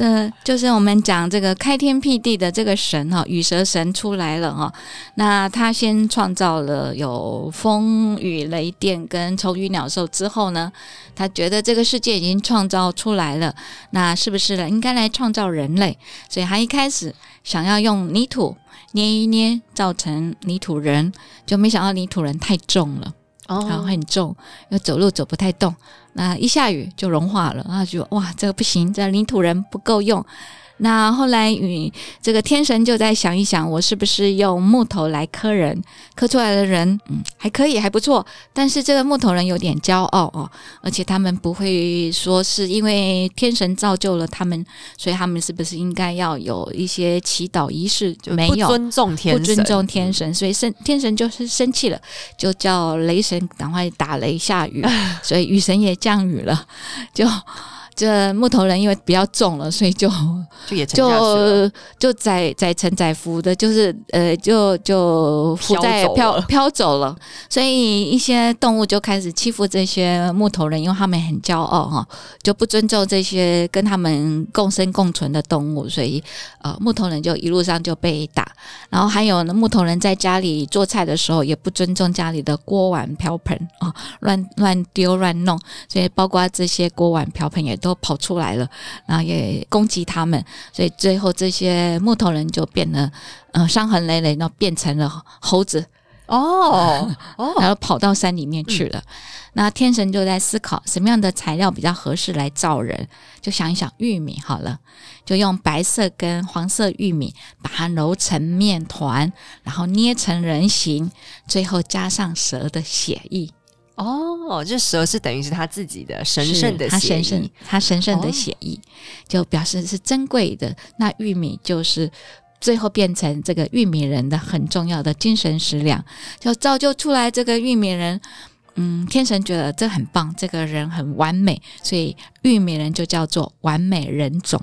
呃就是我们讲这个开天辟地的这个神哈，羽蛇神出来了哈。那他先创造了有风雨雷电跟虫鱼鸟兽之后呢，他觉得这个世界已经创造出来了，那是不是了应该来创造人类？所以他一开始想要用泥土捏一捏，造成泥土人，就没想到泥土人太重了。然后很重，又走路走不太动，那一下雨就融化了，然后就哇，这个不行，这领土人不够用。那后来，与这个天神就在想一想，我是不是用木头来刻人？刻出来的人，嗯，还可以，还不错。但是这个木头人有点骄傲哦，而且他们不会说是因为天神造就了他们，所以他们是不是应该要有一些祈祷仪式？没有，尊重天，不尊重天神，所以生天神就是生气了，就叫雷神赶快打雷下雨，所以雨神也降雨了，就。这木头人因为比较重了，所以就 就也就就载载沉载浮的，就是呃，就就浮在飘飘走了。所以一些动物就开始欺负这些木头人，因为他们很骄傲哈，就不尊重这些跟他们共生共存的动物，所以呃，木头人就一路上就被打。然后还有呢，木头人在家里做菜的时候也不尊重家里的锅碗瓢盆啊，乱乱丢乱弄，所以包括这些锅碗瓢盆也都。都跑出来了，然后也攻击他们，所以最后这些木头人就变得，呃，伤痕累累，然后变成了猴子。哦哦，然后跑到山里面去了。那天神就在思考什么样的材料比较合适来造人，就想一想玉米好了，就用白色跟黄色玉米把它揉成面团，然后捏成人形，最后加上蛇的血液。哦，这蛇是等于是他自己的神圣的它血神圣他，神圣哦的血液，就表示是珍贵的。那玉米就是最后变成这个玉米人的很重要的精神食粮，就造就出来这个玉米人。嗯，天神觉得这很棒，这个人很完美，所以玉米人就叫做完美人种，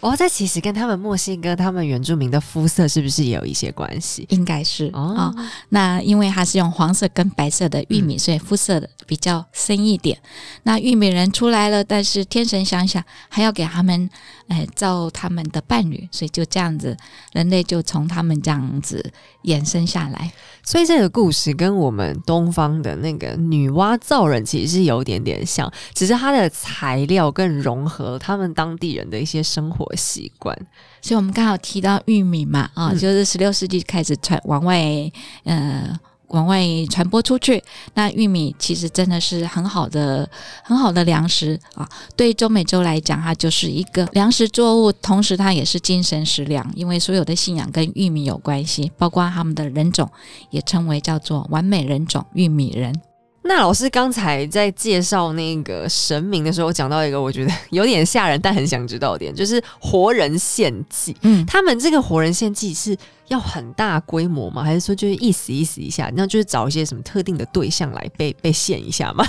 哦，这其实跟他们墨西哥他们原住民的肤色是不是也有一些关系？应该是啊、哦，那因为它是用黄色跟白色的玉米，所以肤色的比较深一点。那玉米人出来了，但是天神想想还要给他们，哎，造他们的伴侣，所以就这样子，人类就从他们这样子衍生下来。所以这个故事跟我们东方的那个女娲造人其实是有点点像，只是它的材料更融合他们当地人的一些生活习惯。所以我们刚好提到玉米嘛，啊，嗯就是十六世纪开始传往外，呃。往外传播出去，那玉米其实真的是很好的、很好的粮食啊。对中美洲来讲，它就是一个粮食作物，同时它也是精神食粮，因为所有的信仰跟玉米有关系，包括他们的人种也称为叫做完美人种——玉米人。那老师刚才在介绍那个神明的时候，讲到一个我觉得有点吓人，但很想知道的点，就是活人献祭。嗯，他们这个活人献祭是要很大规模吗？还是说就是意思意思一下，那就是找一些什么特定的对象来被被献一下吗？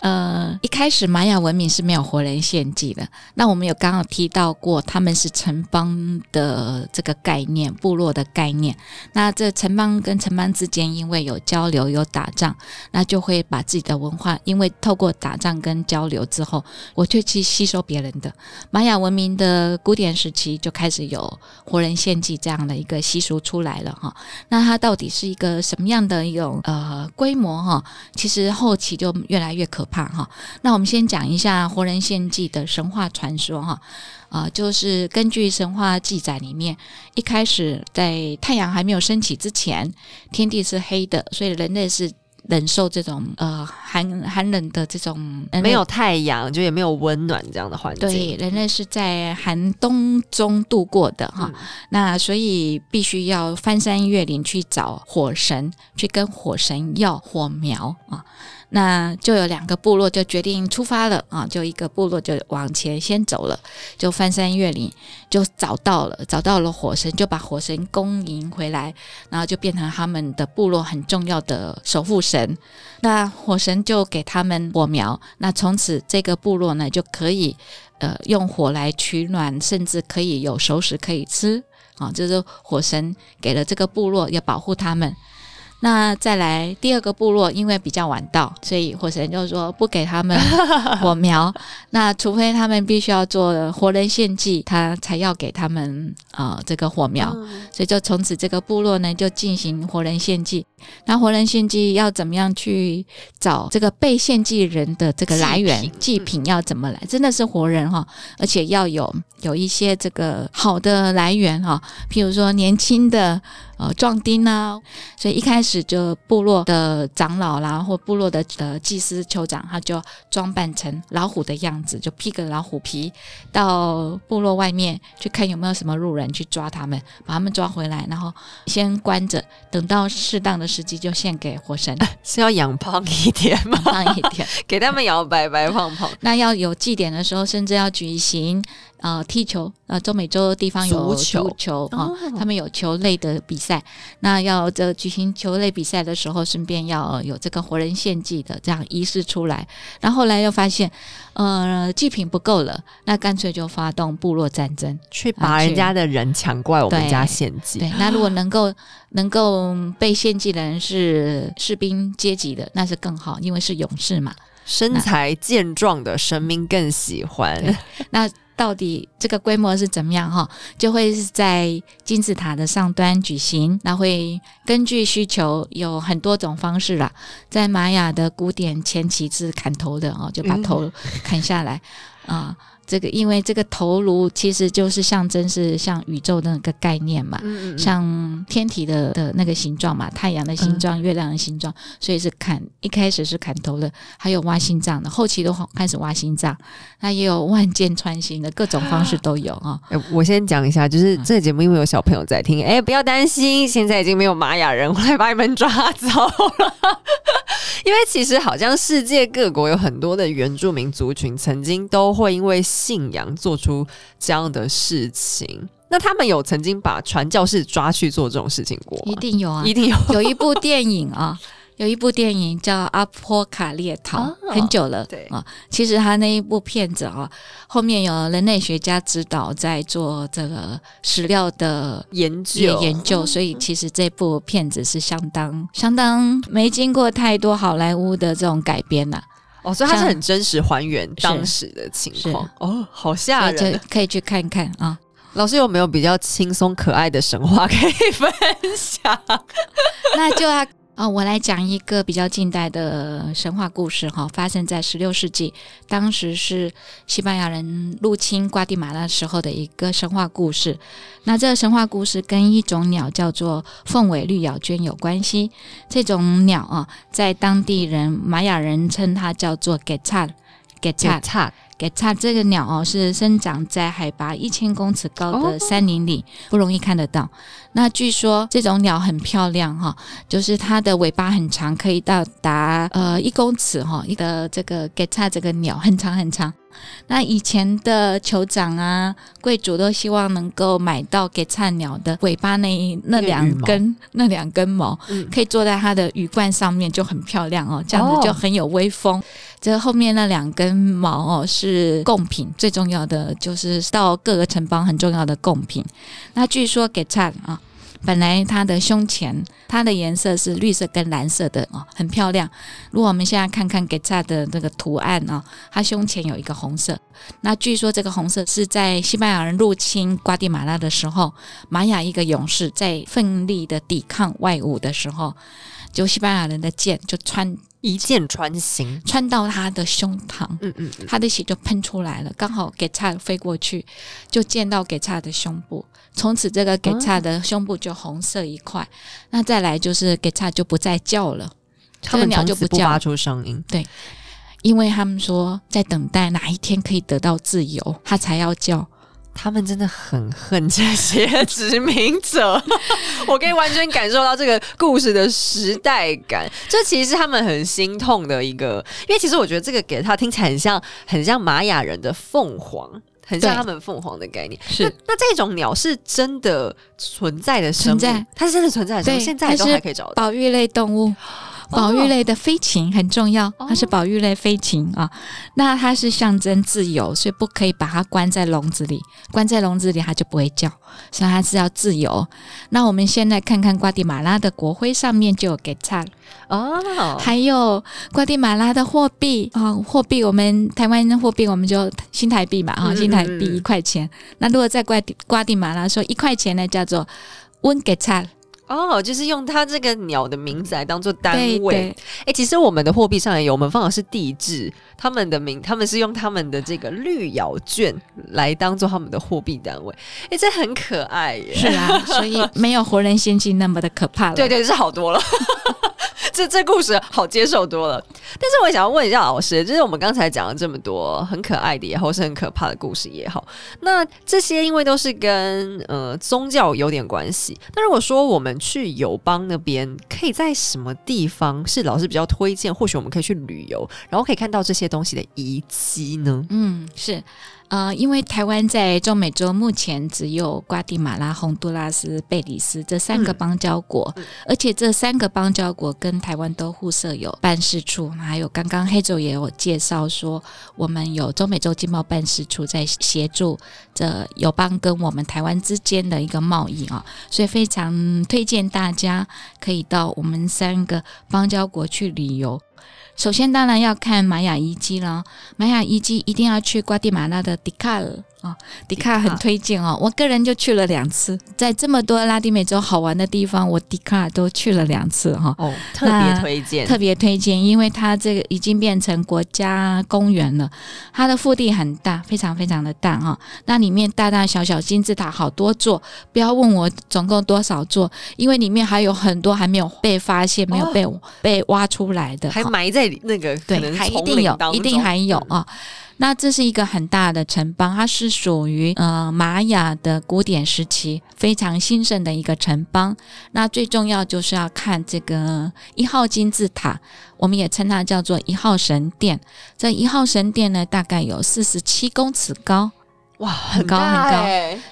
呃，一开始玛雅文明是没有活人献祭的。那我们有刚刚提到过，他们是城邦的这个概念，部落的概念。那这城邦跟城邦之间，因为有交流、有打仗，那就会把自己的文化，因为透过打仗跟交流之后，我就去吸收别人的。玛雅文明的古典时期就开始有活人献祭这样的一个习俗出来了哈。那它到底是一个什么样的一种呃规模哈？其实后期就越来越可怕哈。那我们先讲一下活人献祭的神话传说哈。啊、就是根据神话记载里面，一开始在太阳还没有升起之前，天地是黑的，所以人类是忍受这种呃寒寒冷的这种没有太阳，就也没有温暖这样的环境。对，人类是在寒冬中度过的哈。嗯那所以必须要翻山越岭去找火神，去跟火神要火苗啊。那就有两个部落就决定出发了啊，就一个部落就往前先走了，就翻山越岭，就找到了，找到了火神，就把火神恭迎回来，然后就变成他们的部落很重要的守护神。那火神就给他们火苗，那从此这个部落呢就可以呃用火来取暖，甚至可以有熟食可以吃啊，这是火神给了这个部落要保护他们。那再来第二个部落，因为比较晚到，所以火神就说不给他们 火苗。那除非他们必须要做活人献祭，他才要给他们啊、呃这个火苗。嗯所以就从此这个部落呢就进行活人献祭。那活人献祭要怎么样去找这个被献祭人的这个来源祭品？祭品要怎么来？真的是活人哈，而且要有有一些这个好的来源哈，譬如说年轻的呃壮丁啊。所以一开始就部落的长老啦，或部落的呃祭司酋长，他就装扮成老虎的样子，就披个老虎皮，到部落外面去看有没有什么路人去抓他们，把他们抓回来，然后先关着，等到适当的时机就献给火神，是要养胖一点吗？胖一点。给他们养白白胖胖。那要有祭典的时候，甚至要举行呃踢球，呃中美洲地方有足球啊、哦他们有球类的比赛。那要这举行球类比赛的时候，顺便要有这个活人献祭的这样仪式出来。然后后来又发现，呃，祭品不够了，那干脆就发动部落战争。去把人家的人抢过来我们对家献祭，对，那如果能够能够被献祭的人是士兵阶级的，那是更好，因为是勇士嘛。身材健壮的神明更喜欢。对那到底这个规模是怎么样哈？就会是在金字塔的上端举行，那会根据需求有很多种方式啦。在玛雅的古典前期是砍头的哦，就把头砍下来啊。这个，因为这个头颅其实就是象征是像宇宙的那个概念嘛，嗯嗯像天体的的那个形状嘛，太阳的形状、月亮的形状，所以是砍一开始是砍头的，还有挖心脏的，后期都开始挖心脏，那也有万箭穿心的各种方式都有啊。哎，我先讲一下，就是这个节目因为有小朋友在听，哎，不要担心，现在已经没有玛雅人会把你们抓走了。因为其实好像世界各国有很多的原住民族群，曾经都会因为信仰做出这样的事情。那他们有曾经把传教士抓去做这种事情过吗？一定有啊，一定有。有一部电影啊，有一部电影叫《阿波卡列逃》，哦很久了。对啊，其实他那一部片子啊，后面有人类学家指导在做这个史料的研究研研究，所以其实这部片子是相当相当没经过太多好莱坞的这种改编呐、哦，所以它是很真实还原当时的情况哦，好吓人就。可以去看看啊。老师有没有比较轻松可爱的神话可以分享？那就要哦、我来讲一个比较近代的神话故事哈，发生在十六世纪，当时是西班牙人入侵瓜地马拉时候的一个神话故事。那这个神话故事跟一种鸟叫做凤尾绿咬鹃有关系。这种鸟啊，在当地人玛雅人称它叫做 g e t a g e t a 差给它这个鸟哦，是生长在海拔一千公尺高哦的山林里，不容易看得到。那据说这种鸟很漂亮哈、就是它的尾巴很长，可以到达呃一公尺哈、一个这个给它这个鸟很长很长。那以前的酋长啊、贵族都希望能够买到给菜鸟的尾巴那一那两根那两根毛，嗯可以坐在它的羽冠上面，就很漂亮哦，这样哦子就很有威风。这后面那两根毛哦是贡品，最重要的就是到各个城邦很重要的贡品。那据说给灿啊，本来它的胸前它的颜色是绿色跟蓝色的哦，很漂亮。如果我们现在看看给灿的那个图案哦、它胸前有一个红色。那据说这个红色是在西班牙人入侵瓜地马拉的时候，玛雅一个勇士在奋力的抵抗外侮的时候，就西班牙人的剑就穿一箭穿心。穿到他的胸膛，嗯嗯嗯，他的血就喷出来了，刚好给叉飞过去，就溅到给叉的胸部，从此这个给叉的胸部就红色一块。那再来就是给叉就不再叫了，他们这个鸟就不发出声音。对因为他们说在等待哪一天可以得到自由，他才要叫。他们真的很恨这些殖民者，我可以完全感受到这个故事的时代感。这其实是他们很心痛的一个，因为其实我觉得这个给他听起来很像，很像玛雅人的凤凰。很像他们凤凰的概念，是那那这种鸟是真的存在的生物，存在它是真的存在的生物，现在都还可以找到。保育类动物，保育类的飞禽很重要，它是保育类飞禽啊。那它是象征自由，所以不可以把它关在笼子里，关在笼子里它就不会叫，所以它是要自由。那我们现在看看瓜地马拉的国徽上面就有给菜，哦，还有瓜地马拉的货币啊、货币我们台湾的货币我们就新台币嘛哈、嗯新台币一块钱。那如果在瓜地瓜地马拉说一块钱呢，叫做温给菜，哦，就是用它这个鸟的名字来当做单位。对。哎、其实我们的货币上也有，我们放的是地质，他们的名，他们是用他们的这个绿咬券来当做他们的货币单位。哎、这很可爱耶。是啊，所以没有活人仙境那么的可怕了。对 对，是好多了。这这故事好接受多了，但是我想要问一下老师，就是我们刚才讲了这么多很可爱的也好，是很可怕的故事也好，那这些因为都是跟呃宗教有点关系。那如果说我们去友邦那边，可以在什么地方是老师比较推荐？或许我们可以去旅游，然后可以看到这些东西的遗迹呢？嗯，是，呃，因为台湾在中美洲目前只有瓜地马拉、洪都拉斯、贝里斯这三个嗯邦交国，嗯而且这三个邦交国跟台湾都互设有办事处，还有刚刚黑周也有介绍说，我们有中美洲经贸办事处在协助这友邦跟我们台湾之间的一个贸易啊，所以非常推荐大家可以到我们三个邦交国去旅游。首先，当然要看玛雅遗迹了。玛雅遗迹一定要去瓜地马拉的迪卡尔啊，迪卡很推荐哦。我个人就去了两次，在这么多拉丁美洲好玩的地方，我迪卡都去了两次哈。哦，特别推荐，特别推荐，因为它这个已经变成国家公园了。它的腹地很大，非常非常的大哈。那里面大大小小金字塔好多座，不要问我总共多少座，因为里面还有很多还没有被发现、没有被被挖出来的，还埋在。那个对，还一定有，一定还有啊。那这是一个很大的城邦，它是属于呃玛雅的古典时期非常兴盛的一个城邦。那最重要就是要看这个一号金字塔，我们也称它叫做一号神殿。这一号神殿呢，大概有四十七公尺高。哇，很高很高，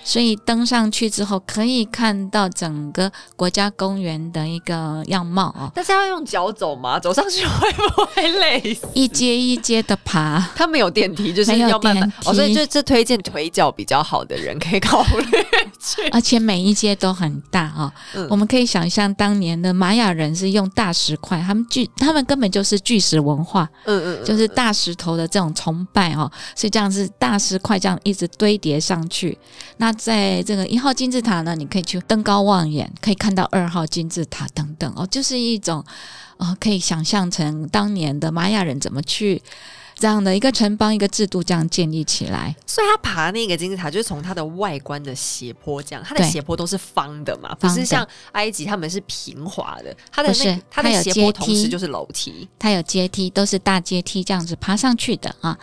所以登上去之后可以看到整个国家公园的一个样貌啊。但是要用脚走吗？走上去会不会累？一阶一阶的爬，它没有电梯，就是要慢慢。哦，所以就这推荐腿脚比较好的人可以考虑去。而且每一阶都很大啊，我们可以想象当年的玛雅人是用大石块，他们巨，他们根本就是巨石文化，嗯嗯，就是大石头的这种崇拜哦，所以这样子大石块这样一直。堆叠上去，那在这个一号金字塔呢，你可以去登高望远，可以看到二号金字塔等等哦，就是一种呃，可以想象成当年的玛雅人怎么去这样的一个城邦、一个制度这样建立起来。所以他爬那个金字塔，就是从它的外观的斜坡这样，它的斜坡都是方的嘛，不是像埃及他们是平滑的，它的那它的斜坡同时就是楼梯，它有阶梯，都是大阶梯这样子爬上去的啊。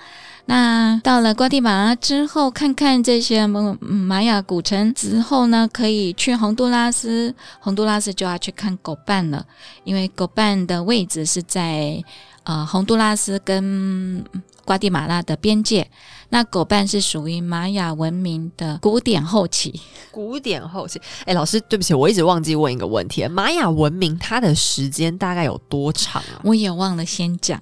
那到了瓜地马拉之后，看看这些玛雅古城之后呢，可以去洪都拉斯。洪都拉斯就要去看狗伴了，因为狗伴的位置是在呃洪都拉斯跟瓜地马拉的边界。那狗伴是属于玛雅文明的古典后期。古典后期，哎，老师，对不起，我一直忘记问一个问题：玛雅文明它的时间大概有多长啊？我也忘了先讲。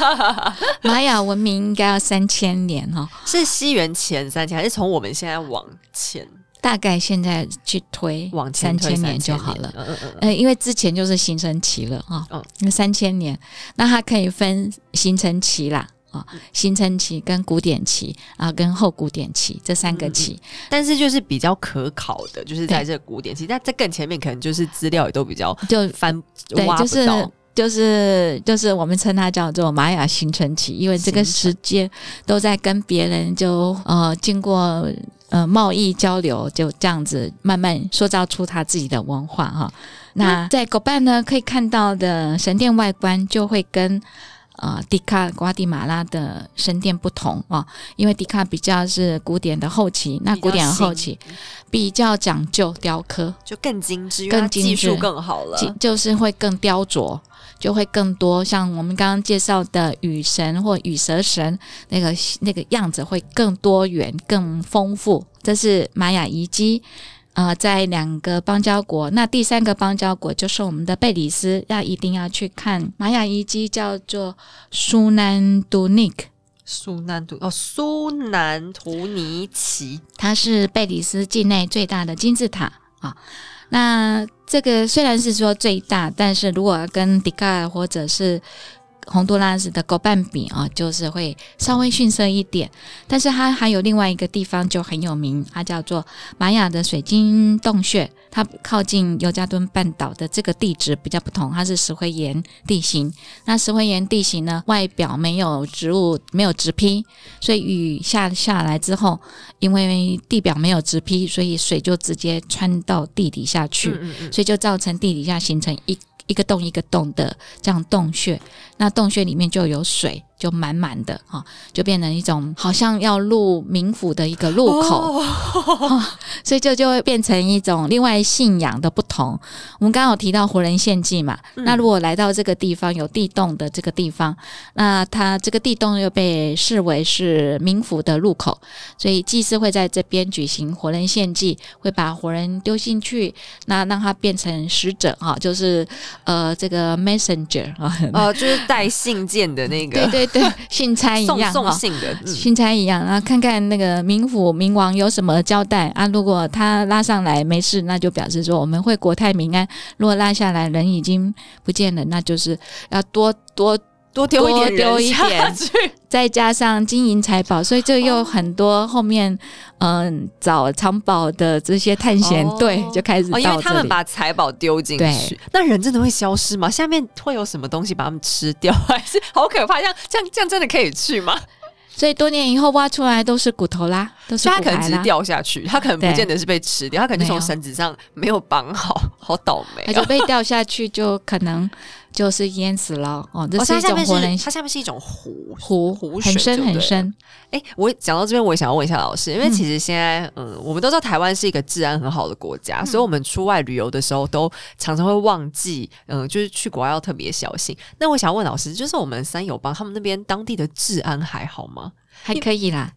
玛雅文明应该要三千年哈，是西元前三千，还是从我们现在往前？大概现在去推往三千年就好了。嗯嗯嗯。呃，因为之前就是形成期了哈。嗯。那三千年，那它可以分形成期啦。啊，新成期跟古典期啊，跟后古典期这三个期，但是就是比较可考的，就是在这古典期，那在更前面可能就是资料也都比较就翻对，就是就是就是我们称它叫做玛雅新成期，因为这个时间都在跟别人就呃经过呃贸易交流，就这样子慢慢塑造出他自己的文化哈。那在狗伴呢，可以看到的神殿外观就会跟。啊，迪卡瓜地马拉的神殿不同啊，因为迪卡比较是古典的后期，那古典的后期比较讲究雕刻，就更精致，更技术更好了，就是会更雕琢，就会更多。像我们刚刚介绍的雨神或羽蛇神那个那个样子会更多元、更丰富。这是玛雅遗迹。呃，在两个邦交国，那第三个邦交国就是我们的贝里斯，要一定要去看玛雅遗迹，叫做苏南都尼克。苏南都哦，苏南图尼奇，它是贝里斯境内最大的金字塔啊。那这个虽然是说最大，但是如果跟迪卡尔或者是洪都拉斯的狗半比啊，就是会稍微逊色一点，但是它还有另外一个地方就很有名，它叫做玛雅的水晶洞穴。它靠近尤加敦半岛的这个地质比较不同，它是石灰岩地形。那石灰岩地形呢，外表没有植物，没有植批，所以雨下下来之后，因为地表没有植批，所以水就直接穿到地底下去，所以就造成地底下形成一。一个洞一个洞的这样洞穴，那洞穴里面就有水。就满满的哈，就变成一种好像要入冥府的一个入口，所以就就会变成一种另外信仰的不同。我们刚刚有提到活人献祭嘛，那如果来到这个地方有地洞的这个地方，那它这个地洞又被视为是冥府的入口，所以祭司会在这边举行活人献祭，会把活人丢进去，那让它变成使者哈，就是呃这个 messenger 啊，呃就是 带信件的那个，对对。对，信差一样哈。送信的，嗯信差一样，然后看看那个冥府冥王有什么交代啊？如果他拉上来没事，那就表示说我们会国泰民安；如果拉下来人已经不见了，那就是要多多多丢一点丢一下点去再加上金银财宝，所以这又很多后面嗯、找藏宝的这些探险哦队就开始哦，因为他们。把财宝丢进去，那人真的会消失吗？下面会有什么东西把他们吃掉，还是好可怕？这样这样这样真的可以去吗？所以多年以后挖出来都是骨头啦，都是他骨骸啦，可能只是掉下去，他可能不见得是被吃掉，他可能就从绳子上没有绑好，好倒霉那哦。就被掉下去，就可能就是淹死了哦。这哦，是一它下面种活人是它下面是一种湖湖湖水很深很深。哎、我讲到这边，我也想要问一下老师，因为嗯其实现在，嗯，我们都知道台湾是一个治安很好的国嗯家，所以我们出外旅游的时候都常常会忘记，嗯，就是去国外要特别小心。那我想问老师，就是我们三友帮他们那边当地的治安还好吗？还可以啦，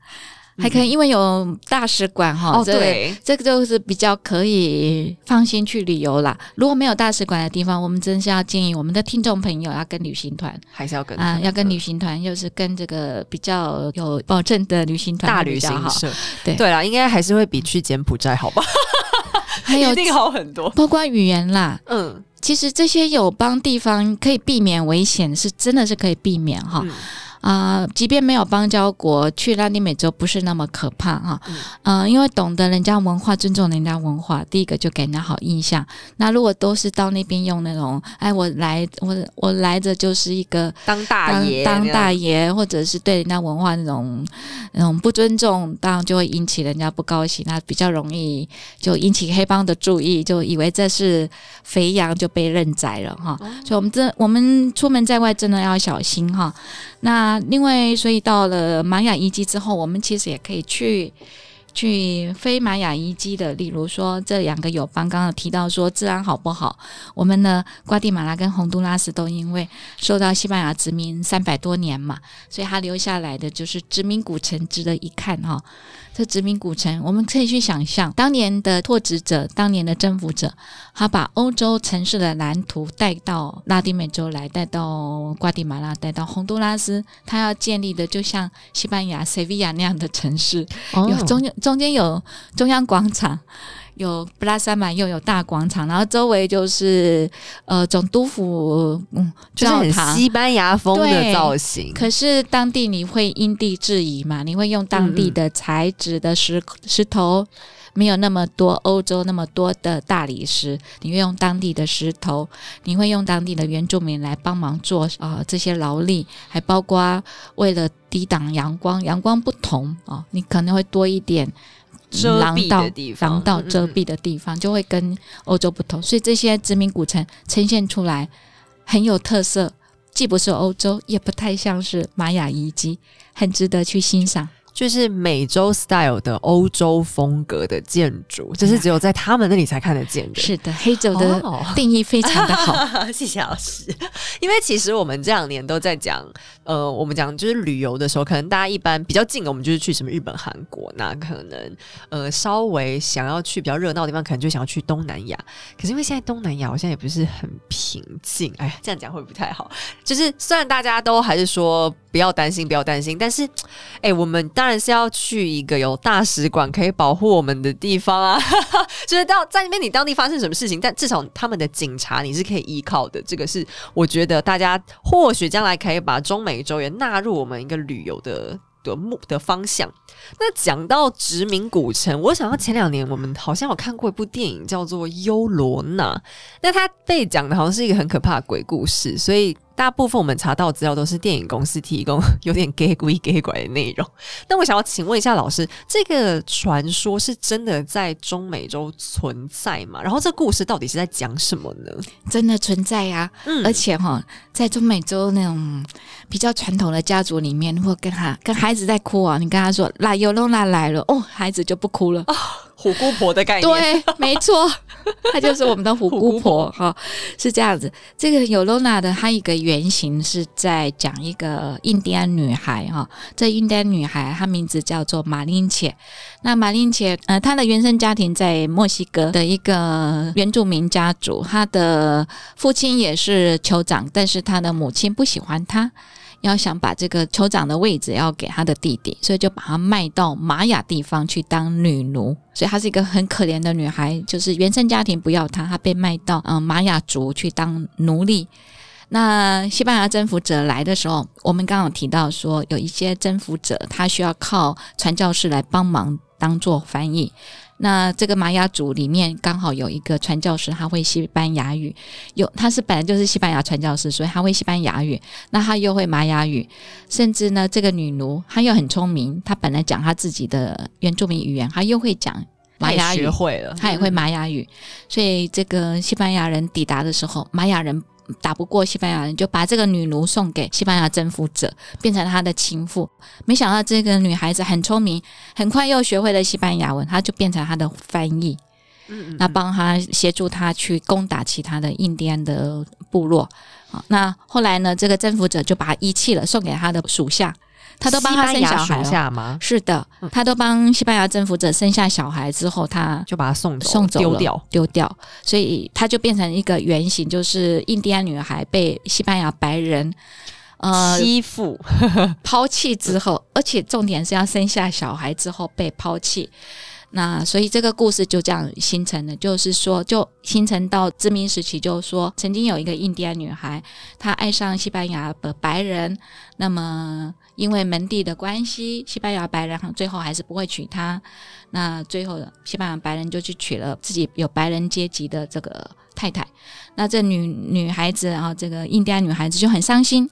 还可以，因为有大使馆哈。这个对，这个就是比较可以放心去旅游啦。如果没有大使馆的地方，我们真是要建议我们的听众朋友要跟旅行团还是要跟啊，要跟旅嗯行团，又是跟这个比较有保证的旅行团大。旅行社，对对啦，应该还是会比去柬埔寨好吧？还有一定好很多。包括语言啦，嗯，其实这些友邦地方可以避免危险，是真的是可以避免哈。嗯啊、即便没有邦交国，去拉丁美洲不是那么可怕哈。嗯嗯、因为懂得人家文化，尊重人家文化，第一个就给人家好印象。那如果都是到那边用那种，哎，我来，我我来着就是一个当大当爷，当大爷，爷，或者是对人家文化那种那种不尊重，当然就会引起人家不高兴，那比较容易就引起黑帮的注意，就以为这是肥羊就被认宰了哈。哦所以我们真我们出门在外真的要小心哈。那另外，所以到了玛雅遗迹之后，我们其实也可以去。去非玛雅遗迹的，例如说这两个友邦，刚刚有提到说治安好不好？我们呢，瓜地马拉跟洪都拉斯都因为受到西班牙殖民三百多年嘛，所以它留下来的就是殖民古城，值得一看哈、这殖民古城，我们可以去想象，当年的拓殖者，当年的征服者，他把欧洲城市的蓝图带到拉丁美洲来，带到瓜地马拉，带到洪都拉斯，他要建立的就像西班牙塞维亚那样的城市，有中间中间有中央广场，有布拉萨马又有大广场，然后周围就是呃总督府嗯就是很教堂。西班牙风的造型。可是当地你会因地制宜嘛？你会用当地的材质的石石头，没有那么多欧洲那么多的大理石，你会用当地的石头，你会用当地的原住民来帮忙做啊、呃这些劳力，还包括为了抵挡阳光，阳光不同啊、你可能会多一点。遮蔽廊道的地方廊道遮蔽的地方就会跟欧洲不同，所以这些殖民古城呈现出来很有特色，既不是欧洲，也不太像是玛雅遗迹，很值得去欣赏。就是美洲 style 的欧洲风格的建筑，这是只有在他们那里才看得见的。是的，黑酒的哦定义非常的好。谢谢老师。因为其实我们这两年都在讲，呃，我们讲就是旅游的时候，可能大家一般比较近的，我们就是去什么日本、韩国，那可能呃稍微想要去比较热闹的地方，可能就想要去东南亚。可是因为现在东南亚好像也不是很平静，哎呀，这样讲会不会不太好？就是虽然大家都还是说不要担心，不要担心，但是哎、我们当当然是要去一个有大使馆可以保护我们的地方啊。就是到在那边你当地发生什么事情，但至少他们的警察你是可以依靠的。这个是我觉得大家或许将来可以把中美洲也纳入我们一个旅游的。的目的方向。那讲到殖民古城，我想到前两年我们好像有看过一部电影叫做《优罗娜》，那它被讲的好像是一个很可怕的鬼故事，所以大部分我们查到的资料都是电影公司提供 有点 gay 鬼 gay 拐的内容。那我想要请问一下老师，这个传说是真的在中美洲存在吗？然后这故事到底是在讲什么呢？真的存在呀、嗯而且哈、在中美洲那种比较传统的家族里面，如果跟他跟孩子在哭啊，你跟他说“来尤罗娜来了”，哦，孩子就不哭了。虎姑婆的概念，对，没错，她就是我们的虎姑婆哈、是这样子。这个尤罗娜的它一个原型是在讲一个印第安女孩哈、这印第安女孩她名字叫做马林切。那马林切呃，她的原生家庭在墨西哥的一个原住民家族，她的父亲也是酋长，但是她的母亲不喜欢她。要想把这个酋长的位置要给他的弟弟，所以就把他卖到玛雅地方去当女奴。所以她是一个很可怜的女孩，就是原生家庭不要她，她被卖到嗯玛雅族去当奴隶。那西班牙征服者来的时候，我们刚刚提到说，有一些征服者他需要靠传教士来帮忙当做翻译。那这个玛雅族里面刚好有一个传教士，他会西班牙语，有他是本来就是西班牙传教士，所以他会西班牙语，那他又会玛雅语，甚至呢，这个女奴她又很聪明，她本来讲她自己的原住民语言，她又会讲玛雅语，学会了，她也会玛雅语，所以这个西班牙人抵达的时候，玛雅人。打不过西班牙人，就把这个女奴送给西班牙征服者，变成他的情妇。没想到这个女孩子很聪明，很快又学会了西班牙文，她就变成他的翻译。嗯，那帮他协助他去攻打其他的印第安的部落。好，那后来呢，这个征服者就把他遗弃了，送给他的属下。他都帮他生小孩吗？是的，他都帮西班牙征服者生下小孩之后，他就把他送走，送走丢掉，丢掉。所以他就变成一个原型，就是印第安女孩被西班牙白人呃欺负、抛弃之后，而且重点是要生下小孩之后被抛弃。那所以这个故事就这样形成了，就是说，就形成到殖民时期，就是说，曾经有一个印第安女孩，她爱上西班牙的白人，那么因为门第的关系，西班牙白人最后还是不会娶她，那最后西班牙白人就去娶了自己有白人阶级的这个太太，那这女女孩子啊，这个印第安女孩子就很伤心，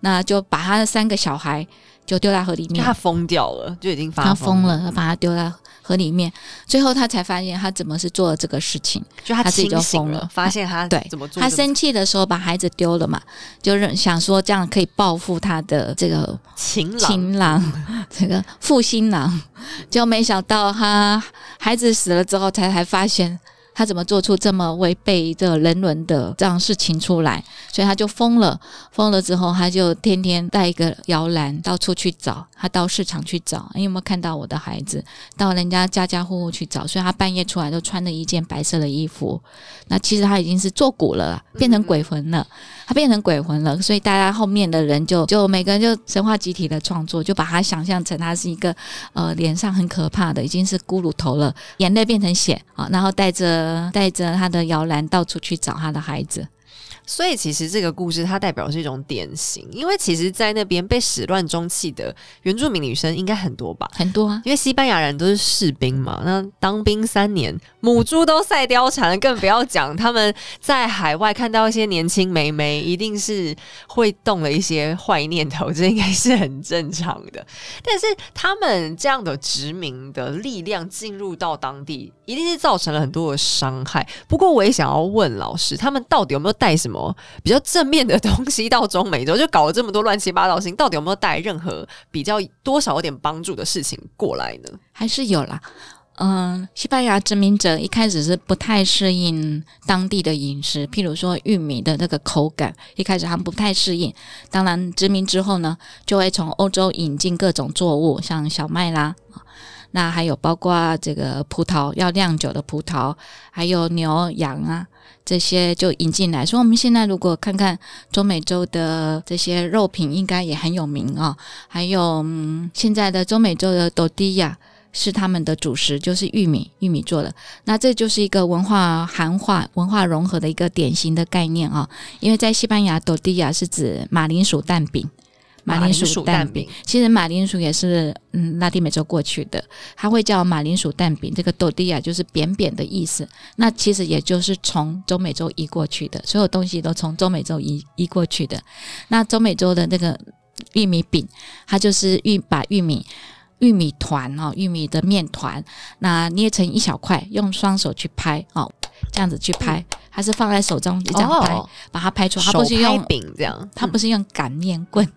那就把她的三个小孩就丢在河里面，她疯掉了，就已经发疯了，把她丢在。河里面，最后他才发现他怎么是做了这个事情，就他自己就疯了，发现他对怎么做，他生气的时候把孩子丢了嘛，就是想说这样可以报复他的这个情情郎，这个负心郎，就没想到他孩子死了之后才才发现。他怎么做出这么违背这人伦的这样事情出来？所以他就疯了。疯了之后，他就天天带一个摇篮到处去找。他到市场去找，你有没有看到我的孩子？到人家家家户户去找。所以他半夜出来都穿着一件白色的衣服。那其实他已经是做骨了，变成鬼魂了。变成鬼魂了，所以大家后面的人就就每个人就神话集体的创作，就把他想象成他是一个呃脸上很可怕的，已经是骷髅头了，眼泪变成血啊，然后带着带着他的摇篮到处去找他的孩子。所以其实这个故事它代表是一种典型，因为其实，在那边被始乱终弃的原住民女生应该很多吧？很多啊，因为西班牙人都是士兵嘛，那当兵三年，母猪都赛貂蝉了，更不要讲他们在海外看到一些年轻美眉，一定是会动了一些坏念头，这应该是很正常的。但是他们这样的殖民的力量进入到当地，一定是造成了很多的伤害。不过我也想要问老师，他们到底有没有带什么？么比较正面的 东西到中美洲，就搞了这么多乱七八糟事情，到底有没有带任何比较多少有点帮助的事情过来呢？还是有啦。嗯，西班牙殖民者一开始是不太适应当地的饮食，譬如说玉米的那个口感，一开始他们不太适应。当然，殖民之后呢，就会从欧洲引进各种作物，像小麦啦，那还有包括这个葡萄要酿酒的葡萄，还有牛羊啊。这些就引进来，所以我们现在如果看看中美洲的这些肉品，应该也很有名啊。还有嗯现在的中美洲的多迪亚是他们的主食，就是玉米，玉米做的。那这就是一个文化含化、文化融合的一个典型的概念啊。因为在西班牙，多迪亚是指马铃薯蛋饼。马铃薯蛋饼，其实马铃薯也是嗯拉丁美洲过去的，它会叫马铃薯蛋饼。这个多蒂亚就是扁扁的意思，那其实也就是从中美洲移过去的，所有东西都从中美洲移移过去的。那中美洲的那个玉米饼，它就是玉把玉米玉米团哦，玉米的面团，那捏成一小块，用双手去拍哦，这样子去拍。还是放在手中一张拍，把它拍出来。它不是用饼这样，它不是用擀面棍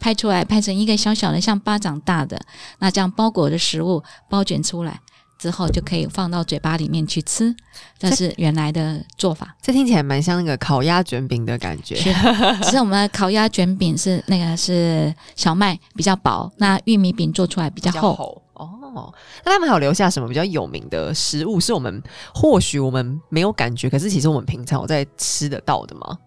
拍出来，拍成一个小小的像巴掌大的，那这样包裹的食物包卷出来之后，就可以放到嘴巴里面去吃。这是原来的做法。这听起来蛮像那个烤鸭卷饼的感觉。只是我们的烤鸭卷饼是那个是小麦比较薄，那玉米饼做出来比较厚。哦，那他们还有留下什么比较有名的食物？是我们或许我们没有感觉，可是其实我们平常有在吃得到的吗？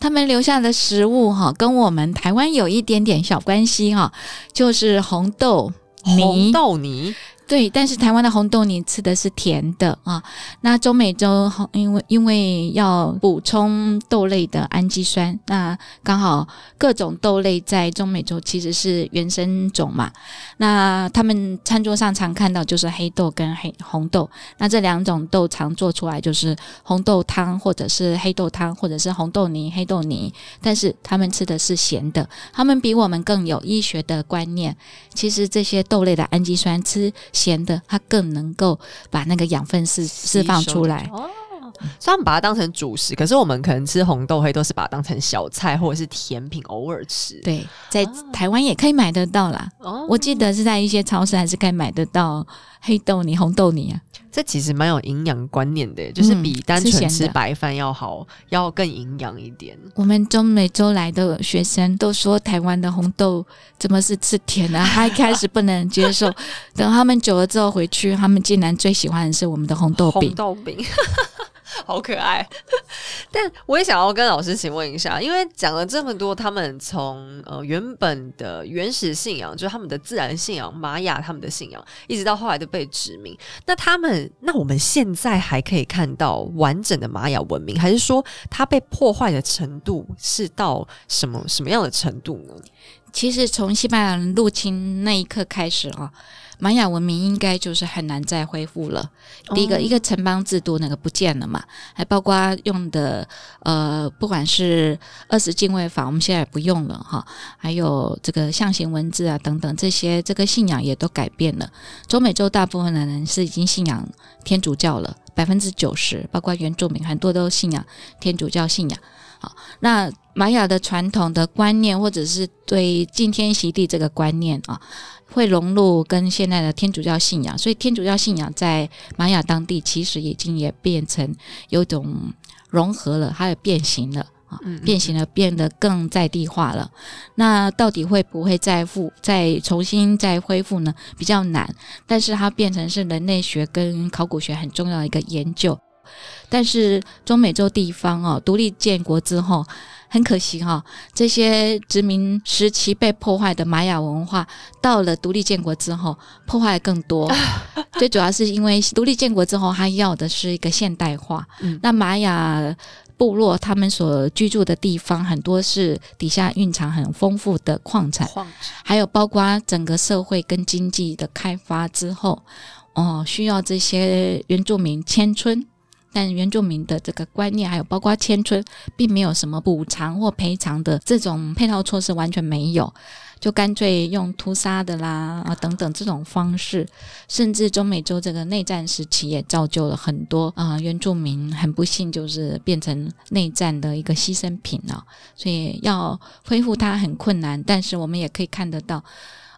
他们留下的食物哈，跟我们台湾有一点点小关系哈，就是红豆泥。红豆泥。对，但是台湾的红豆泥吃的是甜的啊。那中美洲因为因为要补充豆类的氨基酸，那刚好各种豆类在中美洲其实是原生种嘛。那他们餐桌上常看到就是黑豆跟黑红豆，那这两种豆常做出来就是红豆汤或者是黑豆汤或者是红豆泥、黑豆泥，但是他们吃的是咸的，他们比我们更有医学的观念。其实这些豆类的氨基酸吃。咸的，它更能够把那个养分释释放出来哦。虽然把它当成主食，可是我们可能吃红豆黑都是把它当成小菜或者是甜品，偶尔吃。对，在台湾也可以买得到啦。哦，我记得是在一些超市还是可以买得到黑豆泥、红豆泥啊。这其实蛮有营养观念的，就是比单纯吃白饭要好，要更营养一点。我们中美洲来的学生都说，台湾的红豆怎么是吃甜的？他一开始不能接受，等他们久了之后回去，他们竟然最喜欢的是我们的红豆饼。红豆饼。好可爱，但我也想要跟老师请问一下，因为讲了这么多，他们从呃原本的原始信仰，就是他们的自然信仰玛雅他们的信仰，一直到后来的被殖民，那他们那我们现在还可以看到完整的玛雅文明，还是说它被破坏的程度是到什么什么样的程度呢？其实从西班牙人入侵那一刻开始啊。玛雅文明应该就是很难再恢复了。第一个，一个城邦制度那个不见了嘛，还包括用的呃，不管是二十进位法，我们现在也不用了哈，还有这个象形文字啊等等这些，这个信仰也都改变了。中美洲大部分的人是已经信仰天主教了，百分之九十，包括原住民很多都信仰天主教信仰。好，那玛雅的传统的观念，或者是对敬天席地这个观念啊。会融入跟现在的天主教信仰，所以天主教信仰在玛雅当地其实已经也变成有种融合了，它也变形了啊，变形了，变得更在地化了。那到底会不会再复、再重新再恢复呢？比较难，但是它变成是人类学跟考古学很重要的一个研究。但是中美洲地方哦，独立建国之后。很可惜哈，这些殖民时期被破坏的玛雅文化，到了独立建国之后，破坏更多。最主要是因为独立建国之后，他要的是一个现代化。那玛雅部落他们所居住的地方，很多是底下蕴藏很丰富的矿产，还有包括整个社会跟经济的开发之后，哦，需要这些原住民迁村。但原住民的这个观念，还有包括迁村，并没有什么补偿或赔偿的这种配套措施，完全没有，就干脆用屠杀的啦啊等等这种方式，甚至中美洲这个内战时期也造就了很多啊原住民很不幸就是变成内战的一个牺牲品啊，所以要恢复它很困难，但是我们也可以看得到。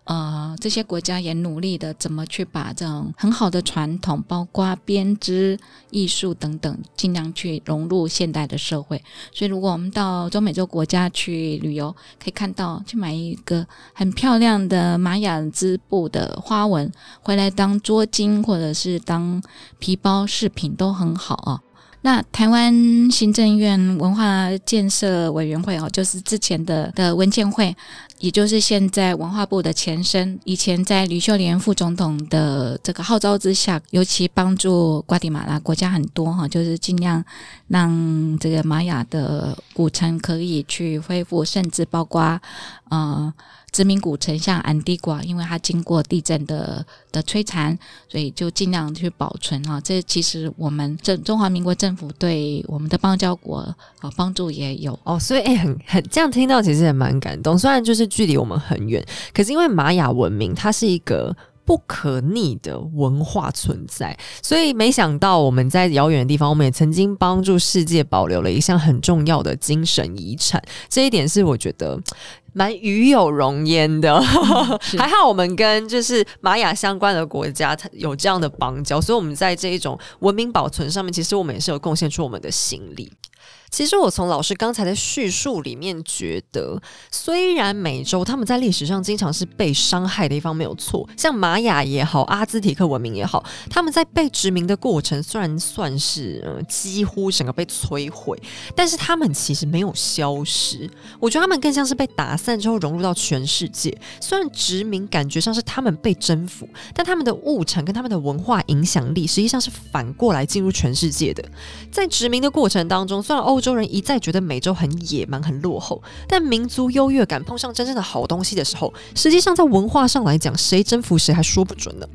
呃，这些国家也努力的怎么去把这种很好的传统，包括编织艺术等等，尽量去融入现代的社会。所以，如果我们到中美洲国家去旅游，可以看到去买一个很漂亮的玛雅织布的花纹回来当桌巾，或者是当皮包饰品都很好啊。那台湾行政院文化建设委员会哦，就是之前的的文件会。也就是现在文化部的前身，以前在吕秀莲副总统的这个号召之下，尤其帮助瓜地马拉国家很多哈，就是尽量让这个玛雅的古城可以去恢复，甚至包括呃。殖民古城像安迪瓜，因为它经过地震的的摧残，所以就尽量去保存啊。这其实我们政中华民国政府对我们的邦交国啊帮助也有哦。所以诶，很很这样听到其实也蛮感动。虽然就是距离我们很远，可是因为玛雅文明它是一个。不可逆的文化存在，所以没想到我们在遥远的地方，我们也曾经帮助世界保留了一项很重要的精神遗产。这一点是我觉得蛮与有荣焉的。还好我们跟就是玛雅相关的国家它有这样的邦交，所以我们在这一种文明保存上面，其实我们也是有贡献出我们的心力。其实我从老师刚才的叙述里面觉得，虽然美洲他们在历史上经常是被伤害的一方，没有错，像玛雅也好，阿兹提克文明也好，他们在被殖民的过程虽然算是呃几乎整个被摧毁，但是他们其实没有消失。我觉得他们更像是被打散之后融入到全世界。虽然殖民感觉上是他们被征服，但他们的物产跟他们的文化影响力实际上是反过来进入全世界的。在殖民的过程当中，虽然欧洲人一再觉得美洲很野蛮、很落后，但民族优越感碰上真正的好东西的时候，实际上在文化上来讲，谁征服谁还说不准呢。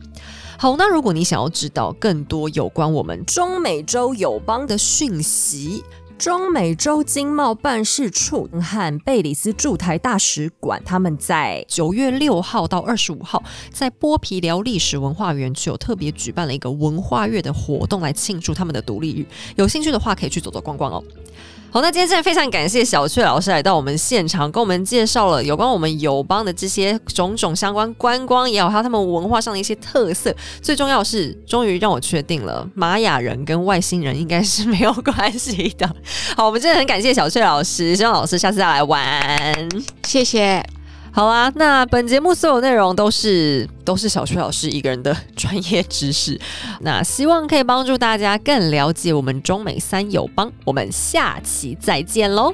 好，那如果你想要知道更多有关我们中美洲友邦的讯息，中美洲经贸办事处和贝里斯驻台大使馆，他们在九月六号到二十五号，在剥皮寮历史文化园区有特别举办了一个文化月的活动，来庆祝他们的独立日。有兴趣的话，可以去走走逛逛哦。好，那今天真的非常感谢小翠老师来到我们现场，跟我们介绍了有关我们友邦的这些种种相关观光也好，还有他们文化上的一些特色。最重要是，终于让我确定了，玛雅人跟外星人应该是没有关系的。好，我们真的很感谢小翠老师，希望老师下次再来玩。谢谢。好啦，那本节目所有内容都是都是小学老师一个人的专业知识，那希望可以帮助大家更了解我们中美三友邦。我们下期再见喽。